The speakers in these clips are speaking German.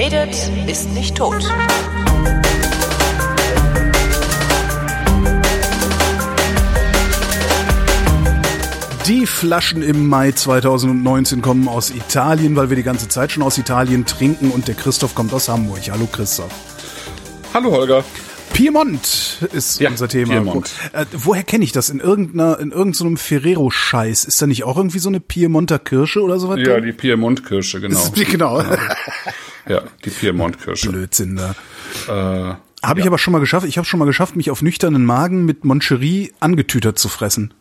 redet, ist nicht tot. Die Flaschen im Mai 2019 kommen aus Italien, weil wir die ganze Zeit schon aus Italien trinken und der Christoph kommt aus Hamburg. Hallo Christoph. Hallo Holger. Piemont ist Ja, unser Thema. Piemont. Äh, woher kenne ich das? In irgendeiner, in irgendeinem Ferrero-Scheiß. Ist da nicht auch irgendwie so eine Piemonter Kirsche oder sowas? Ja, drin? die Piemont-Kirsche, genau. Ist- genau. Ja, die Piemont-Kirsche. Blödsinn da. Äh, Habe ich aber schon mal geschafft. Ich habe schon mal geschafft, mich auf nüchternen Magen mit Moncherie angetütert zu fressen.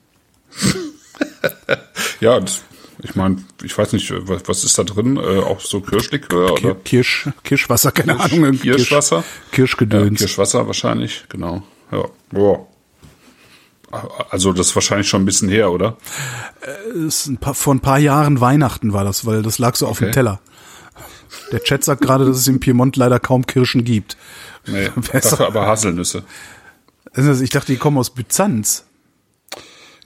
ja, das, ich meine, ich weiß nicht, was, was ist da drin? Äh, auch so Kirschlikör Kir oder Kirsch, Kirschwasser, keine Kirsch- Ahnung. Kirschwasser? Ja, Kirschgedöns. Kirschwasser wahrscheinlich, genau. Ja. Boah. Also das ist wahrscheinlich schon ein bisschen her, oder? ist ein paar, vor ein paar Jahren Weihnachten war das, weil das lag so auf dem Okay. Teller. Der Chat sagt gerade, dass es im Piemont leider kaum Kirschen gibt. Nee, dafür aber Haselnüsse. Also ich dachte, die kommen aus Byzanz.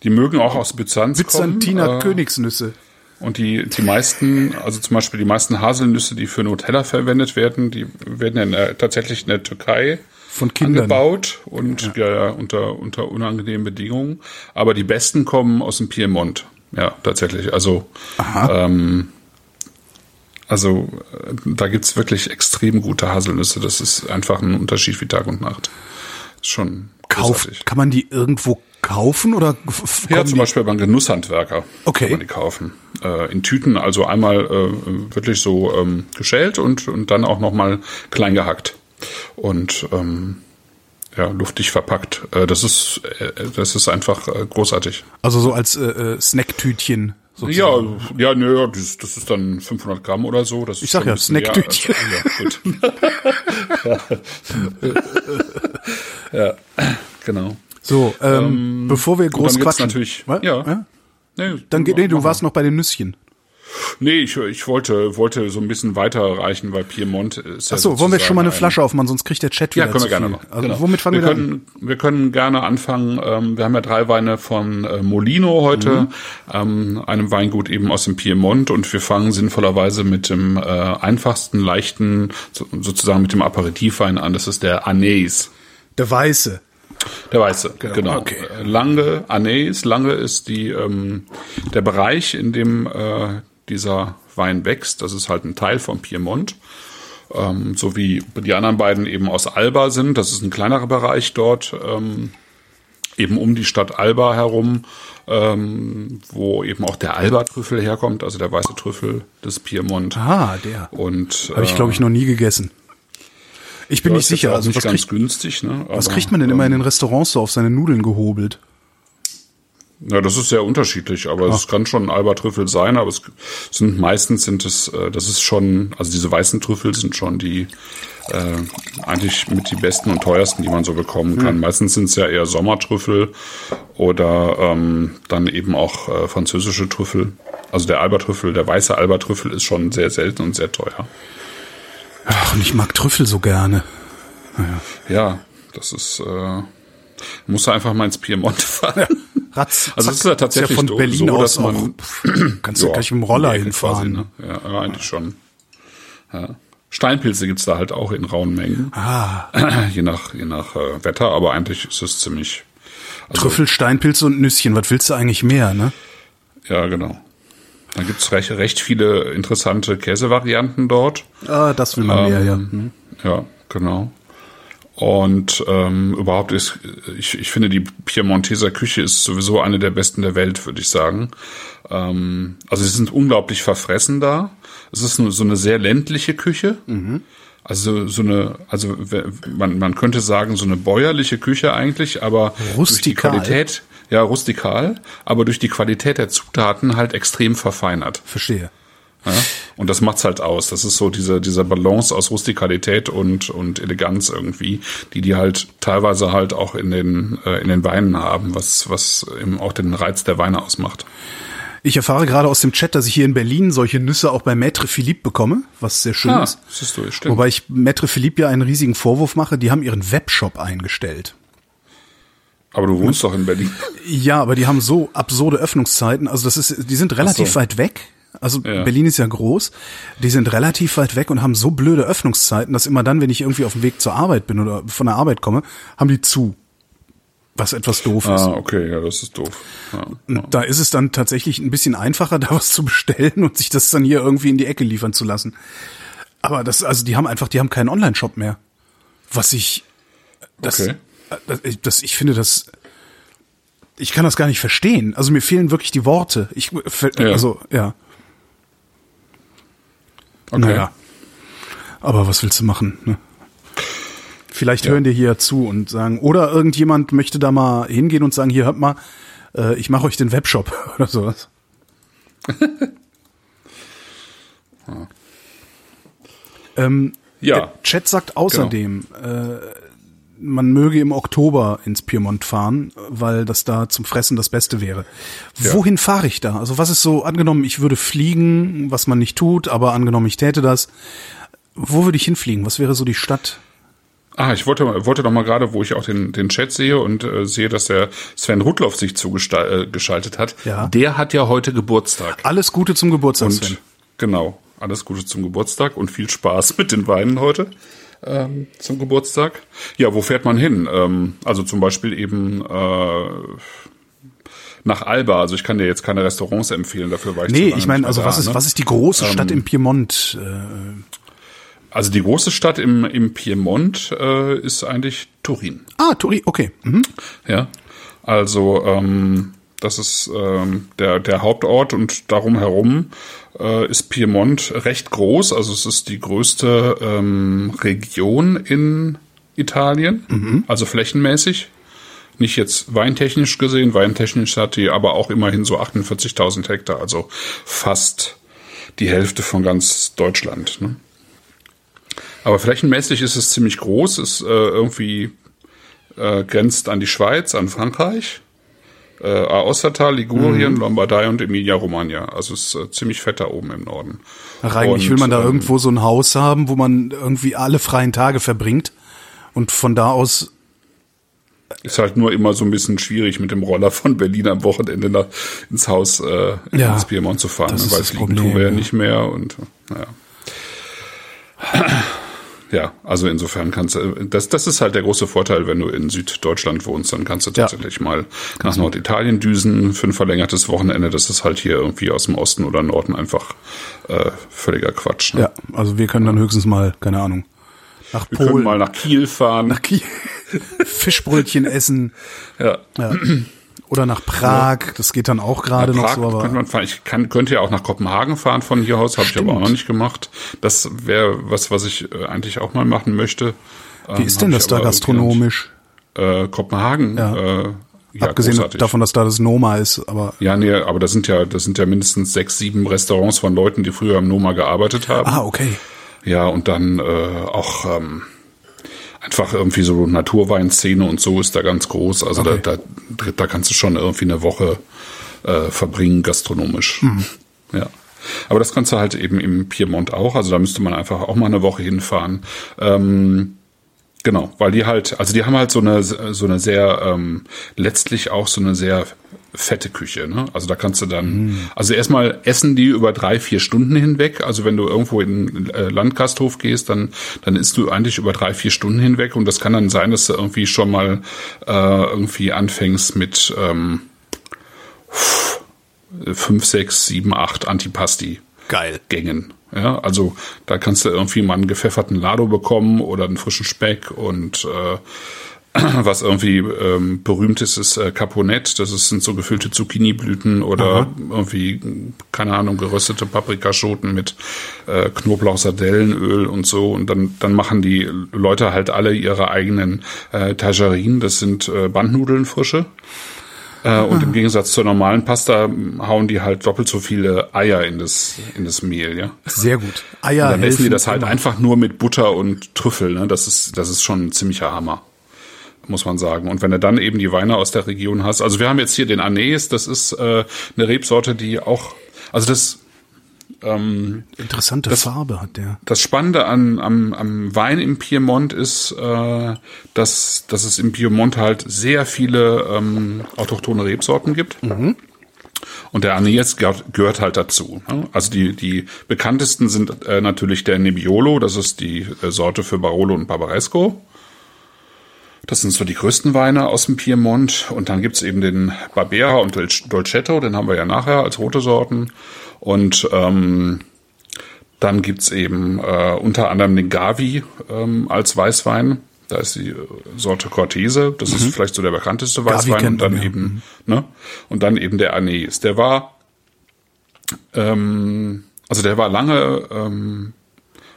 Die mögen auch aus Byzanz Byzantiner kommen. Äh, Königsnüsse. Und die, die meisten, also zum Beispiel die meisten Haselnüsse, die für Nutella verwendet werden, die werden ja in der, tatsächlich in der Türkei Von Kindern. angebaut und ja. Ja, unter, unter unangenehmen Bedingungen. Aber die besten kommen aus dem Piemont. Ja, tatsächlich. Also, ähm, also äh, da gibt's wirklich extrem gute Haselnüsse. Das ist einfach ein Unterschied wie Tag und Nacht. Schon Kauft, großartig. kann man die irgendwo kaufen oder Ja, zum Beispiel beim Genusshandwerker Okay. kann man die kaufen. Äh, in Tüten, also einmal äh, wirklich so ähm, geschält und, und dann auch nochmal klein gehackt. Und ähm, ja, luftig verpackt. Äh, das ist äh, das ist einfach äh, großartig. Also so als äh, Snacktütchen. Ja, sozusagen. ja, nö, ja, das, das ist dann 500 Gramm oder so. Das Ich ist sag ja, Snacktütchen. Ja, gut. ja, genau. So, ähm, bevor wir groß quatschen. natürlich, Was? ja. Nee, Dann geht, nee, du warst noch bei den Nüsschen. Nee, ich, ich wollte, wollte so ein bisschen weiterreichen, weil Piemont ist ja Achso, wollen wir schon mal eine Flasche aufmachen, sonst kriegt der Chat wieder Ja, können wir gerne noch. Also Genau. womit fangen wir, wir an? können, Wir können gerne anfangen. Ähm, wir haben ja drei Weine von äh, Molino heute, Mhm. ähm, einem Weingut eben aus dem Piemont und wir fangen sinnvollerweise mit dem äh, einfachsten, leichten, so, sozusagen mit dem Aperitivwein an. Das ist der Anais. Der Weiße. Der Weiße, genau. okay. Äh, Lange, Anais, Lange ist die, ähm, der Bereich, in dem äh, dieser Wein wächst. Das ist halt ein Teil vom Piemont. Ähm, so wie die anderen beiden eben aus Alba sind. Das ist ein kleinerer Bereich dort, ähm, eben um die Stadt Alba herum, ähm, wo eben auch der Alba-Trüffel herkommt, also der weiße Trüffel des Piemont. Ah, der. Und Habe ich, glaube ich, noch nie gegessen. Ich bin ja, nicht sicher. Also nicht was ganz kriegt, günstig. Ne? was Aber, kriegt man denn immer in ähm, den Restaurants so auf seine Nudeln gehobelt? Ja, das ist sehr unterschiedlich, aber es kann schon ein Alba-Trüffel sein, aber es sind meistens sind es, äh, das ist schon, also diese weißen Trüffel sind schon die äh, eigentlich mit die besten und teuersten, die man so bekommen kann. Meistens sind es ja eher Sommertrüffel oder ähm, dann eben auch äh, französische Trüffel. Also der Alba-Trüffel, der weiße Alba-Trüffel ist schon sehr selten und sehr teuer. Ach, und ich mag Trüffel so gerne. Ja, das ist, äh, musst du einfach mal ins Piemont fahren. Ratz, Also es ist ja tatsächlich von so- Berlin so, aus man- auch, pff, kannst du Ja, gleich mit dem Roller hinfahren. quasi, ne? ja, ja, eigentlich schon. Ja. Steinpilze gibt's da halt auch in rauen Mengen. Ah, je nach, je nach äh, Wetter, aber eigentlich ist es ziemlich. Also, Trüffel, Steinpilze und Nüsschen. Was willst du eigentlich mehr, ne? Ja, genau. Da gibt's recht, recht viele interessante Käsevarianten dort. Ah, das will man mehr, ja. Ähm. Ja, genau. Und ähm, überhaupt ist, ich, ich finde, die Piemonteser Küche ist sowieso eine der besten der Welt, würde ich sagen. Ähm, also sie sind unglaublich verfressen da. Es ist nur so eine sehr ländliche Küche. Also so eine, also man, man könnte sagen, so eine bäuerliche Küche eigentlich, aber Rustikal. durch die Qualität, ja, rustikal, aber durch die Qualität der Zutaten halt extrem verfeinert. Verstehe. Ja? Und das macht's halt aus. Das ist so diese, dieser Balance aus Rustikalität und, und Eleganz irgendwie, die die halt teilweise halt auch in den, äh, in den Weinen haben, was, was eben auch den Reiz der Weine ausmacht. Ich erfahre gerade aus dem Chat, dass ich hier in Berlin solche Nüsse auch bei Maître Philippe bekomme, was sehr schön Ah, ist. siehst du, stimmt. Wobei ich Maître Philippe ja einen riesigen Vorwurf mache, die haben ihren Webshop eingestellt. Aber du wohnst doch in Berlin. Ja, aber die haben so absurde Öffnungszeiten. Also das ist, die sind relativ so. weit weg. Also Ja. Berlin ist ja groß. Die sind relativ weit weg und haben so blöde Öffnungszeiten, dass immer dann, wenn ich irgendwie auf dem Weg zur Arbeit bin oder von der Arbeit komme, haben die zu. Was etwas doof ist. Ah, okay, ja, das ist doof. Ja, ja. Da ist es dann tatsächlich ein bisschen einfacher, da was zu bestellen und sich das dann hier irgendwie in die Ecke liefern zu lassen. Aber das, also die haben einfach, die haben keinen Online-Shop mehr. Was ich, das, Okay. das, ich- das, ich finde das, ich kann das gar nicht verstehen. Also mir fehlen wirklich die Worte. Ich, also, ja. Okay. Naja. Aber was willst du machen? Ne? Vielleicht hören dir hier zu und sagen, oder irgendjemand möchte da mal hingehen und sagen, hier hört mal, äh, ich mache euch den Webshop oder sowas. ähm, Ja. der Chat sagt außerdem, äh, man möge im Oktober ins Piemont fahren, weil das da zum Fressen das Beste wäre. Wohin fahre ich da? Also was ist so, angenommen, ich würde fliegen, was man nicht tut, aber angenommen, ich täte das. Wo würde ich hinfliegen? Was wäre so die Stadt? Ah, ich wollte, wollte noch mal gerade, wo ich auch den, den Chat sehe und äh, sehe, dass der Sven Rudloff sich zugeschaltet hat. Ja. Der hat ja heute Geburtstag. Alles Gute zum Geburtstag, Und Sven. genau, alles Gute zum Geburtstag und viel Spaß mit den Weinen heute ähm, zum Geburtstag. Ja, wo fährt man hin? Ähm, also zum Beispiel eben äh, nach Alba. Also ich kann dir jetzt keine Restaurants empfehlen, dafür war ich zu Nee, ich meine, nicht also mehr was da, ist, ne? was ist die große Stadt im Piemont? Äh, Also die große Stadt im, im Piemont äh, ist eigentlich Turin. ah, Turi, okay. Mhm. Ja, also ähm, das ist ähm, der, der Hauptort und darum herum äh, ist Piemont recht groß. Also es ist die größte ähm, Region in Italien, also flächenmäßig. Nicht jetzt weintechnisch gesehen, weintechnisch hat die aber auch immerhin so 48.000 Hektar, also fast die Hälfte von ganz Deutschland. Ne? Aber flächenmäßig ist es ziemlich groß, ist äh, irgendwie äh, grenzt an die Schweiz, an Frankreich, äh, Aostatal, Ligurien, Lombardei und Emilia-Romagna. Also es ist äh, ziemlich fett da oben im Norden. Ach, eigentlich will man da ähm, irgendwo so ein Haus haben, wo man irgendwie alle freien Tage verbringt und von da aus Ist halt nur immer so ein bisschen schwierig, mit dem Roller von Berlin am Wochenende nach, ins Haus äh, Ja, ins Piemont zu fahren, ne, weil fliegen Problem, tun wir ja ja. nicht mehr und äh, naja. Ja, also insofern kannst du, das, das ist halt der große Vorteil, wenn du in Süddeutschland wohnst, dann kannst du Ja. tatsächlich mal nach Norditalien düsen für ein verlängertes Wochenende. Das ist halt hier irgendwie aus dem Osten oder Norden einfach äh, völliger Quatsch. Ne? ja, also wir können dann höchstens mal, keine Ahnung, nach Wir können Polen, mal nach Kiel fahren. nach Kiel, Fischbrötchen essen ja. oder nach Prag. Das geht dann auch gerade noch so, könnte aber man fahren. Ich kann, könnte ja auch nach Kopenhagen fahren von hier aus, habe ich aber auch noch nicht gemacht. Das wäre was, was ich äh, eigentlich auch mal machen möchte. wie ist denn das da gastronomisch? Äh, Kopenhagen. Ja. Äh, ja, Abgesehen großartig. davon, dass da das Noma ist, aber Ja, nee, aber das sind ja, das sind ja mindestens sechs, sieben Restaurants von Leuten, die früher im Noma gearbeitet haben. ah, okay. Ja, und dann äh, auch ähm, einfach irgendwie so Naturweinszene und so ist da ganz groß. Also Okay. da, da, da kannst du schon irgendwie eine Woche äh, verbringen, gastronomisch. Mhm. Ja. Aber das kannst du halt eben im Piemont auch. Also da müsste man einfach auch mal eine Woche hinfahren. Ähm, Genau, weil die halt, also die haben halt so eine so eine sehr ähm, letztlich auch so eine sehr fette Küche. Ne? Also da kannst du dann, also erstmal essen die über drei vier Stunden hinweg. Also wenn du irgendwo in äh, Landgasthof gehst, dann dann isst du eigentlich über drei vier Stunden hinweg und das kann dann sein, dass du irgendwie schon mal äh, irgendwie anfängst mit ähm, fünf, sechs, sieben, acht Antipasti. Geil. Gängen. Ja, also da kannst du irgendwie mal einen gepfefferten Lado bekommen oder einen frischen Speck und äh, was irgendwie ähm, berühmt ist, ist äh, Caponette. Das ist, sind so gefüllte Zucchiniblüten oder irgendwie, keine Ahnung, geröstete Paprikaschoten mit äh, Knoblauch, Sardellenöl und so. Und dann, dann machen die Leute halt alle ihre eigenen äh, Tajarinen. Das sind äh, Bandnudeln frische. Äh, und im Gegensatz zur normalen Pasta m, hauen die halt doppelt so viele Eier in das, in das Mehl, ja. Sehr gut. Eier Und dann essen die das halt immer. einfach nur mit Butter und Trüffel, ne? Das ist, das ist schon ein ziemlicher Hammer. Muss man sagen. Und wenn du dann eben die Weine aus der Region hast, also wir haben jetzt hier den Anes, das ist äh, eine Rebsorte, die auch, also das, Interessante Farbe hat der. das Spannende an, am, am Wein im Piemont ist, äh, dass, dass es im Piemont halt sehr viele ähm, autochtone Rebsorten gibt. Und der Anis gehört halt dazu. Ne? Also die, die bekanntesten sind äh, natürlich der Nebbiolo, das ist die äh, Sorte für Barolo und Barbaresco. Das sind so die größten Weine aus dem Piemont. Und dann gibt's eben den Barbera und Dolcetto, den haben wir ja nachher als rote Sorten. Und ähm, dann gibt's eben äh, unter anderem den Gavi ähm, als Weißwein. Da ist die äh, Sorte Cortese, das mhm. ist vielleicht so der bekannteste Weißwein. Und dann eben, mhm. ne? Und dann eben der Anis. Der war, ähm, also der war lange ähm,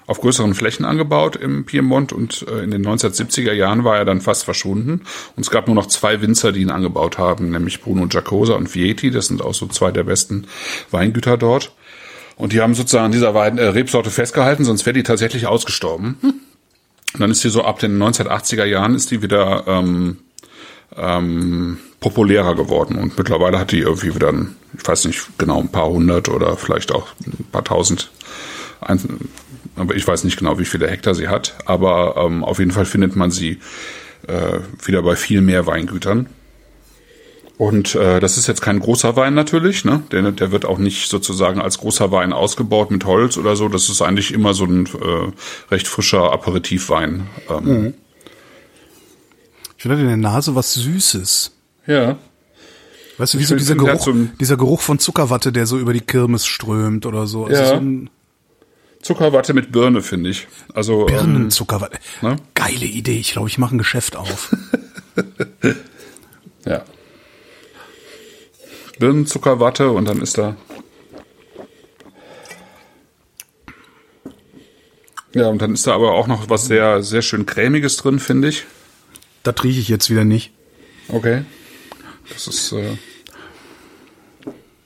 auf größeren Flächen angebaut im Piemont und äh, in den 1970er Jahren war er dann fast verschwunden. Und es gab nur noch zwei Winzer, die ihn angebaut haben, nämlich Bruno Giacosa und Vieti. Das sind auch so zwei der besten Weingüter dort. Und die haben sozusagen dieser Wein, äh, Rebsorte festgehalten, sonst wäre die tatsächlich ausgestorben. Und dann ist die so ab den 1980er Jahren ist die wieder ähm, ähm, populärer geworden und mittlerweile hat die irgendwie wieder, ich weiß nicht genau, ein paar hundert oder vielleicht auch ein paar tausend aber ich weiß nicht genau, wie viele Hektar sie hat. Aber ähm, auf jeden Fall findet man sie äh, wieder bei viel mehr Weingütern. Und äh, das ist jetzt kein großer Wein natürlich, ne? Der, der wird auch nicht sozusagen als großer Wein ausgebaut mit Holz oder so. Das ist eigentlich immer so ein äh, recht frischer Aperitivwein. Ähm. Mhm. Ich finde in der Nase was Süßes. Ja. Weißt du, wie so dieser Geruch, dieser Geruch von Zuckerwatte, der so über die Kirmes strömt oder so. Also ja. so ein, Zuckerwatte mit Birne, finde ich. Also Birnenzuckerwatte. Ähm, ne? Geile Idee. Ich glaube, ich mache ein Geschäft auf. ja. Birnenzuckerwatte und dann ist da. Ja, und dann ist da aber auch noch was sehr, sehr schön cremiges drin, finde ich. Das rieche ich jetzt wieder nicht. Okay. Das ist. Äh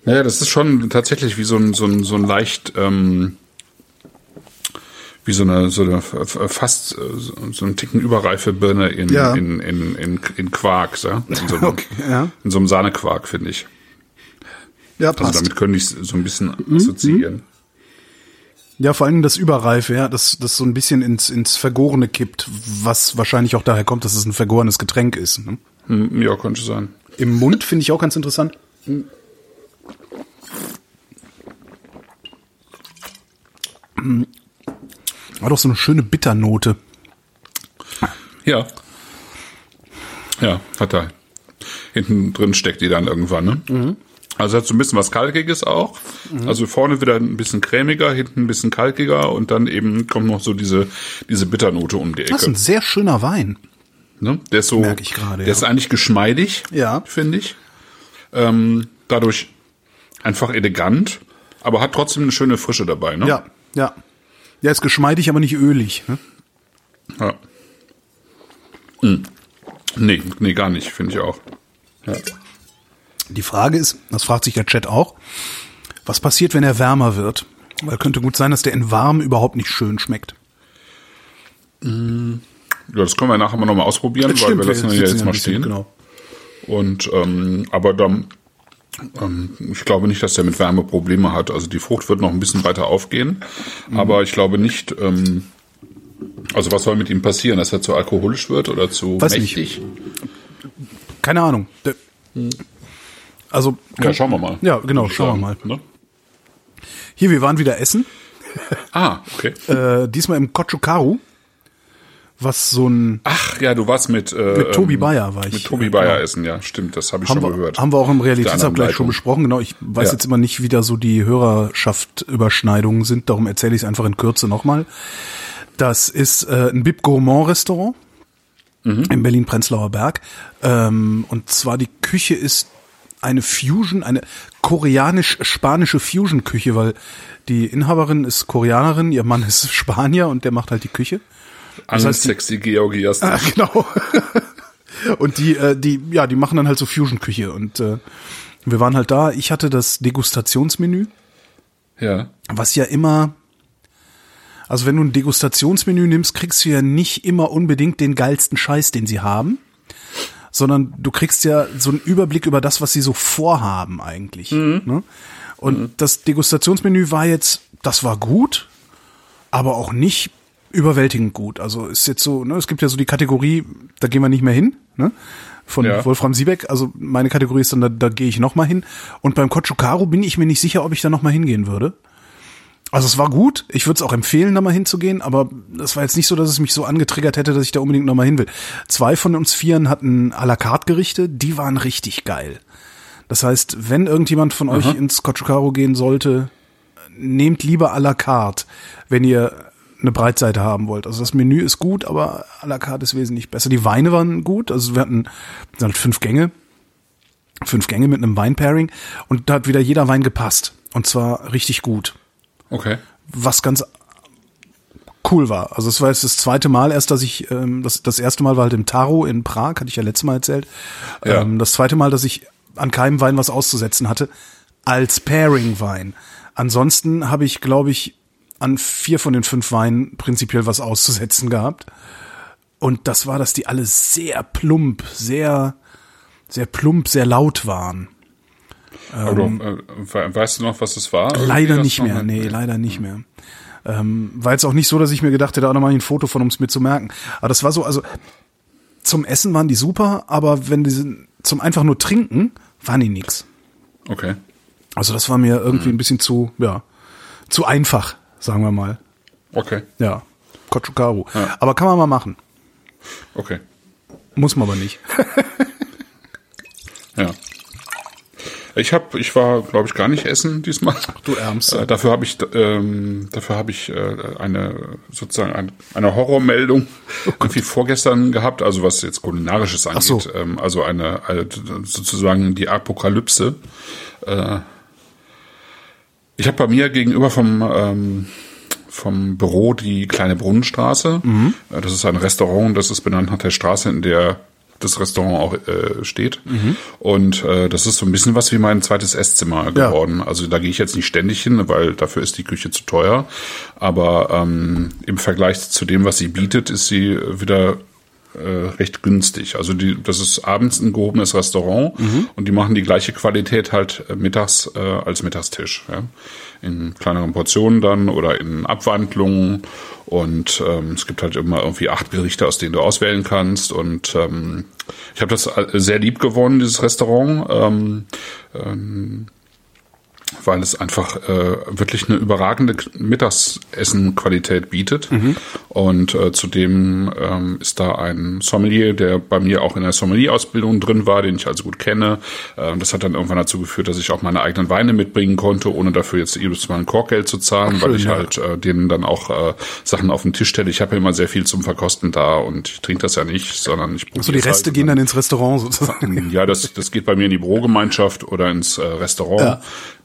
ja, das ist schon tatsächlich wie so ein, so ein, so ein leicht ähm, wie so eine, so eine fast so einen Ticken überreife Birne in, ja. in, in, in, in Quark, so? In, so einem, okay, ja. in so einem Sahnequark, finde ich. Ja, passt. Also damit könnte ich so ein bisschen mhm. assoziieren. Ja, vor allem das Überreife, ja, das, das so ein bisschen ins, ins Vergorene kippt, was wahrscheinlich auch daher kommt, dass es ein vergorenes Getränk ist. Ne? Hm, ja, könnte sein. Im Mund finde ich auch ganz interessant. War doch so eine schöne Bitternote. Ja. Ja, hat er. Hinten drin steckt die dann irgendwann, ne? Mhm. Also hat so ein bisschen was Kalkiges auch. Mhm. Also vorne wieder ein bisschen cremiger, hinten ein bisschen kalkiger und dann eben kommt noch so diese, diese Bitternote um die Ecke. Das ist ein sehr schöner Wein. Ne? Der ist so, Merke ich gerade, der ja. ist eigentlich geschmeidig, ja. finde ich. Ähm, dadurch einfach elegant, aber hat trotzdem eine schöne Frische dabei, ne? Ja, ja. Ja, ist geschmeidig, aber nicht ölig. Ne? Ja. Hm. Nee, nee, gar nicht, finde ich auch. Ja. Die Frage ist, das fragt sich der Chat auch, was passiert, wenn er wärmer wird? Weil könnte gut sein, dass der in warm überhaupt nicht schön schmeckt. Hm. Ja, das können wir nachher mal nochmal ausprobieren, das weil stimmt, wir lassen ihn ja jetzt mal stehen. Genau. Und ähm, aber dann ich glaube nicht, dass der mit Wärme Probleme hat. Also die Frucht wird noch ein bisschen weiter aufgehen, mhm. aber ich glaube nicht. Ähm, also was soll mit ihm passieren, dass er zu alkoholisch wird oder zu Weiß mächtig? Nicht. Keine Ahnung. Also ja, schauen wir mal. Ja, genau, schauen wir mal. Ne? Hier, wir waren wieder essen. Ah, okay. äh, diesmal im Kochukaru was so ein Ach ja, du warst mit äh, mit Tobi ähm, Bayer war ich. Mit Tobi Bayer genau. essen, ja, stimmt, das habe ich haben schon wir, gehört. Haben wir auch im Realitätsabgleich schon besprochen, genau. Ich weiß ja. jetzt immer nicht, wie da so die Hörerschaft-Überschneidungen sind, darum erzähle ich es einfach in Kürze nochmal. Das ist äh, ein Bib Gourmand Restaurant mhm. im Berlin-Prenzlauer Berg. Ähm, und zwar die Küche ist eine Fusion, eine koreanisch-spanische Fusion-Küche, weil die Inhaberin ist Koreanerin, ihr Mann ist Spanier und der macht halt die Küche. Das heißt, sexy Georgias. Ah, genau. und die, äh, die, ja, die machen dann halt so Fusion-Küche und äh, wir waren halt da. Ich hatte das Degustationsmenü. Ja. Was ja immer, also wenn du ein Degustationsmenü nimmst, kriegst du ja nicht immer unbedingt den geilsten Scheiß, den sie haben, sondern du kriegst ja so einen Überblick über das, was sie so vorhaben eigentlich. Mhm. Ne? Und mhm. das Degustationsmenü war jetzt, das war gut, aber auch nicht überwältigend gut. Also ist jetzt so, ne, es gibt ja so die Kategorie, da gehen wir nicht mehr hin, ne? von Ja. Wolfram Siebeck. Also meine Kategorie ist dann, da, da gehe ich noch mal hin. Und beim Kochukaru bin ich mir nicht sicher, ob ich da noch mal hingehen würde. Also es war gut, ich würde es auch empfehlen, da mal hinzugehen, aber das war jetzt nicht so, dass es mich so angetriggert hätte, dass ich da unbedingt noch mal hin will. Zwei von uns Vieren hatten à la carte Gerichte, die waren richtig geil. Das heißt, wenn irgendjemand von euch ins Kochukaru gehen sollte, nehmt lieber à la carte, wenn ihr eine Breitseite haben wollt. Also das Menü ist gut, aber à la carte ist wesentlich besser. Die Weine waren gut, also wir hatten halt fünf Gänge, fünf Gänge mit einem Weinpairing und da hat wieder jeder Wein gepasst und zwar richtig gut Okay. was ganz cool war. Also es war jetzt das zweite Mal erst, dass ich, ähm, das, das erste Mal war halt im Taro in Prag, hatte ich ja letztes Mal erzählt. Ja. Ähm, das zweite Mal, dass ich an keinem Wein was auszusetzen hatte, als Pairing-Wein. Ansonsten habe ich, glaube ich, an vier von den fünf Weinen prinzipiell was auszusetzen gehabt. Und das war, dass die alle sehr plump, sehr, sehr plump, sehr laut waren. Aber du, äh, we- weißt du noch, was es war? Leider nicht mehr, nee, leider nicht mehr. Ähm, war jetzt auch nicht so, dass ich mir gedacht hätte, auch nochmal ein Foto von, um es mir zu merken. Aber das war so, also zum Essen waren die super, aber wenn die zum einfach nur trinken, waren die nix. Okay. Also das war mir Mhm. irgendwie ein bisschen zu, ja, zu einfach, sagen wir mal. Okay. Ja, Kochukaru. Ja. Aber kann man mal machen. Okay. Muss man aber nicht. Ja. Ich habe, ich war, glaube ich, gar nicht essen diesmal. du Ärmste. Äh, dafür habe ich, ähm, dafür habe ich äh, eine sozusagen eine, eine Horrormeldung irgendwie vorgestern gehabt, also was jetzt kulinarisches angeht, so. ähm, also eine, eine sozusagen die Apokalypse. Äh, ich habe bei mir gegenüber vom ähm, vom Büro die kleine Brunnenstraße. Äh, Das ist ein Restaurant, das ist benannt nach der Straße, in der das Restaurant auch äh, steht. Und äh, das ist so ein bisschen was wie mein zweites Esszimmer geworden. Also da gehe ich jetzt nicht ständig hin, weil dafür ist die Küche zu teuer. Aber ähm, im Vergleich zu dem, was sie bietet, ist sie wieder äh, recht günstig. Also die, das ist abends ein gehobenes Restaurant und die machen die gleiche Qualität halt äh, mittags äh, als Mittagstisch. Ja? In kleineren Portionen dann oder in Abwandlungen. Und ähm, es gibt halt immer irgendwie acht Gerichte, aus denen du auswählen kannst. Und ähm, ich habe das äh, sehr lieb gewonnen, dieses Restaurant. Ähm, ähm, weil es einfach äh, wirklich eine überragende Mittagessen-Qualität bietet. Und äh, zudem ähm, ist da ein Sommelier, der bei mir auch in der Sommelier-Ausbildung drin war, den ich also gut kenne. Ähm, das hat dann irgendwann dazu geführt, dass ich auch meine eigenen Weine mitbringen konnte, ohne dafür jetzt jedes Mal ein Korkgeld zu zahlen, Ach, weil ich ja. halt äh, denen dann auch äh, Sachen auf den Tisch stelle. Ich habe ja immer sehr viel zum Verkosten da und ich trinke das ja nicht, sondern ich So die Reste halt gehen dann ins Restaurant sozusagen. ja, das, das geht bei mir in die Bürogemeinschaft oder ins äh, Restaurant. Ja.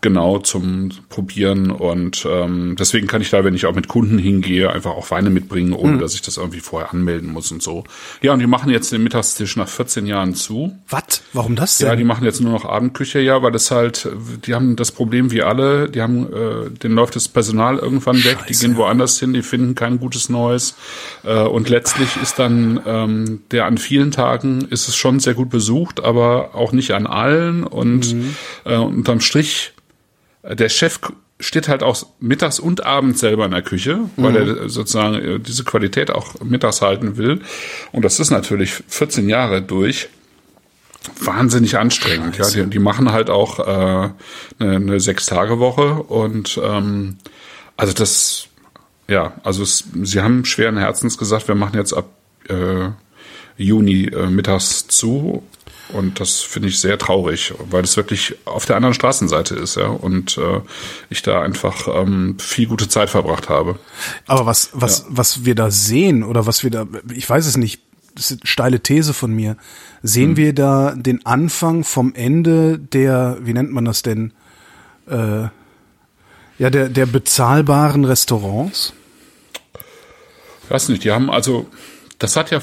Genau, zum Probieren. Und ähm, deswegen kann ich da, wenn ich auch mit Kunden hingehe, einfach auch Weine mitbringen, ohne Hm. dass ich das irgendwie vorher anmelden muss und so. Ja, und die machen jetzt den Mittagstisch nach 14 Jahren zu. Was? Warum das denn? Ja, die machen jetzt nur noch Abendküche, ja, weil das halt, die haben das Problem wie alle, die haben, äh, denen läuft das Personal irgendwann weg, die Scheiße. gehen woanders hin, die finden kein gutes Neues. Äh, und letztlich ist dann ähm, der an vielen Tagen ist es schon sehr gut besucht, aber auch nicht an allen. Und Mhm. äh, unterm Strich, der Chef steht halt auch mittags und abends selber in der Küche, weil Mhm. er sozusagen äh, diese Qualität auch mittags halten will. Und das ist natürlich 14 Jahre durch wahnsinnig anstrengend. Ja, die, die machen halt auch äh, eine, eine Sechs-Tage-Woche und ähm, also das, ja, also es, sie haben schweren Herzens gesagt, wir machen jetzt ab äh, Juni äh, mittags zu und das finde ich sehr traurig, weil es wirklich auf der anderen Straßenseite ist, ja, und äh, ich da einfach ähm, viel gute Zeit verbracht habe. Aber was, was, was wir da sehen oder was wir da, ich weiß es nicht, das ist eine steile These von mir. Sehen Hm. wir da den Anfang vom Ende der, wie nennt man das denn? Äh, ja, der, der bezahlbaren Restaurants? Weiß nicht, die haben also, das hat ja.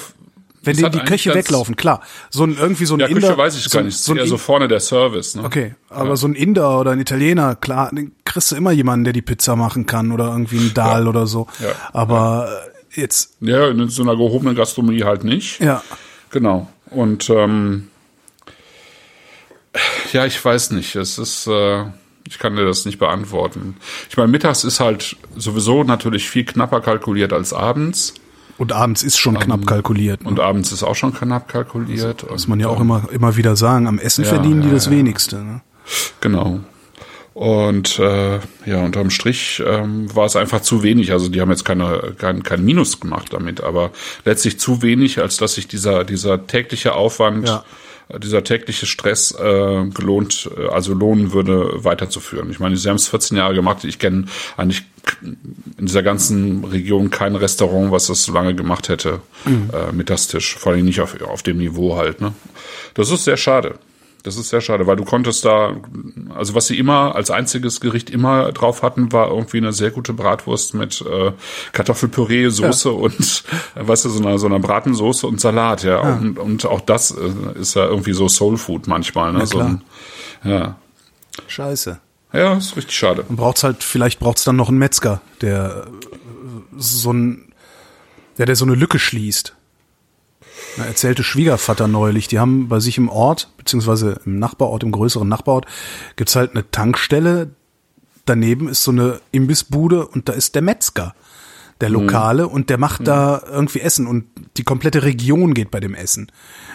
Wenn das die, Köche weglaufen, klar. So ein, irgendwie so ein Ja, Inder. Küche weiß ich so, gar nicht. So ein eher so vorne der Service. Ne? Okay, aber so ein Inder oder ein Italiener, klar, den kriegst du immer jemanden, der die Pizza machen kann oder irgendwie ein Dahl Ja. oder so. Ja. Aber äh, jetzt, Ja, in so einer gehobenen Gastronomie halt nicht. ja, Genau. Und ähm, ja, ich weiß nicht. Es ist, äh, ich kann dir das nicht beantworten. Ich meine, mittags ist halt sowieso natürlich viel knapper kalkuliert als abends. Und abends ist schon knapp kalkuliert. Ne? Und abends ist auch schon knapp kalkuliert. Das muss man ja auch immer, immer wieder sagen. Am Essen ja, verdienen die ja, das ja. wenigste. Ne? Genau. Und äh, ja, unterm Strich ähm, war es einfach zu wenig. Also die haben jetzt keine, kein, kein Minus gemacht damit, aber letztlich zu wenig, als dass sich dieser, dieser tägliche Aufwand, ja. Dieser tägliche Stress äh, gelohnt, äh, also lohnen würde, weiterzuführen. Ich meine, sie haben es 14 Jahre gemacht. Ich kenne eigentlich in dieser ganzen Region kein Restaurant, was das so lange gemacht hätte, mhm. äh, Mittagstisch. Vor allem nicht auf, auf dem Niveau halt. Ne? Das ist sehr schade. Das ist sehr schade, weil du konntest da, also was sie immer als einziges Gericht immer drauf hatten, war irgendwie eine sehr gute Bratwurst mit äh, Kartoffelpüree, Soße ja. und, äh, weißt du, so einer, so einer Bratensoße und Salat, ja. ja. Und, und auch das äh, ist ja irgendwie so Soul Food manchmal, ne? Ja, so ein, ja. Scheiße. Ja, ist richtig schade. Man braucht's halt, vielleicht braucht's dann noch einen Metzger, der so ein, der, der so eine Lücke schließt. Na, erzählte Schwiegervater neulich, die haben bei sich im Ort, beziehungsweise im Nachbarort, im größeren Nachbarort, gibt's halt eine Tankstelle, daneben ist so eine Imbissbude und da ist der Metzger, der mhm. Lokale, mhm. und der macht mhm. da irgendwie Essen und die komplette Region geht bei dem Essen.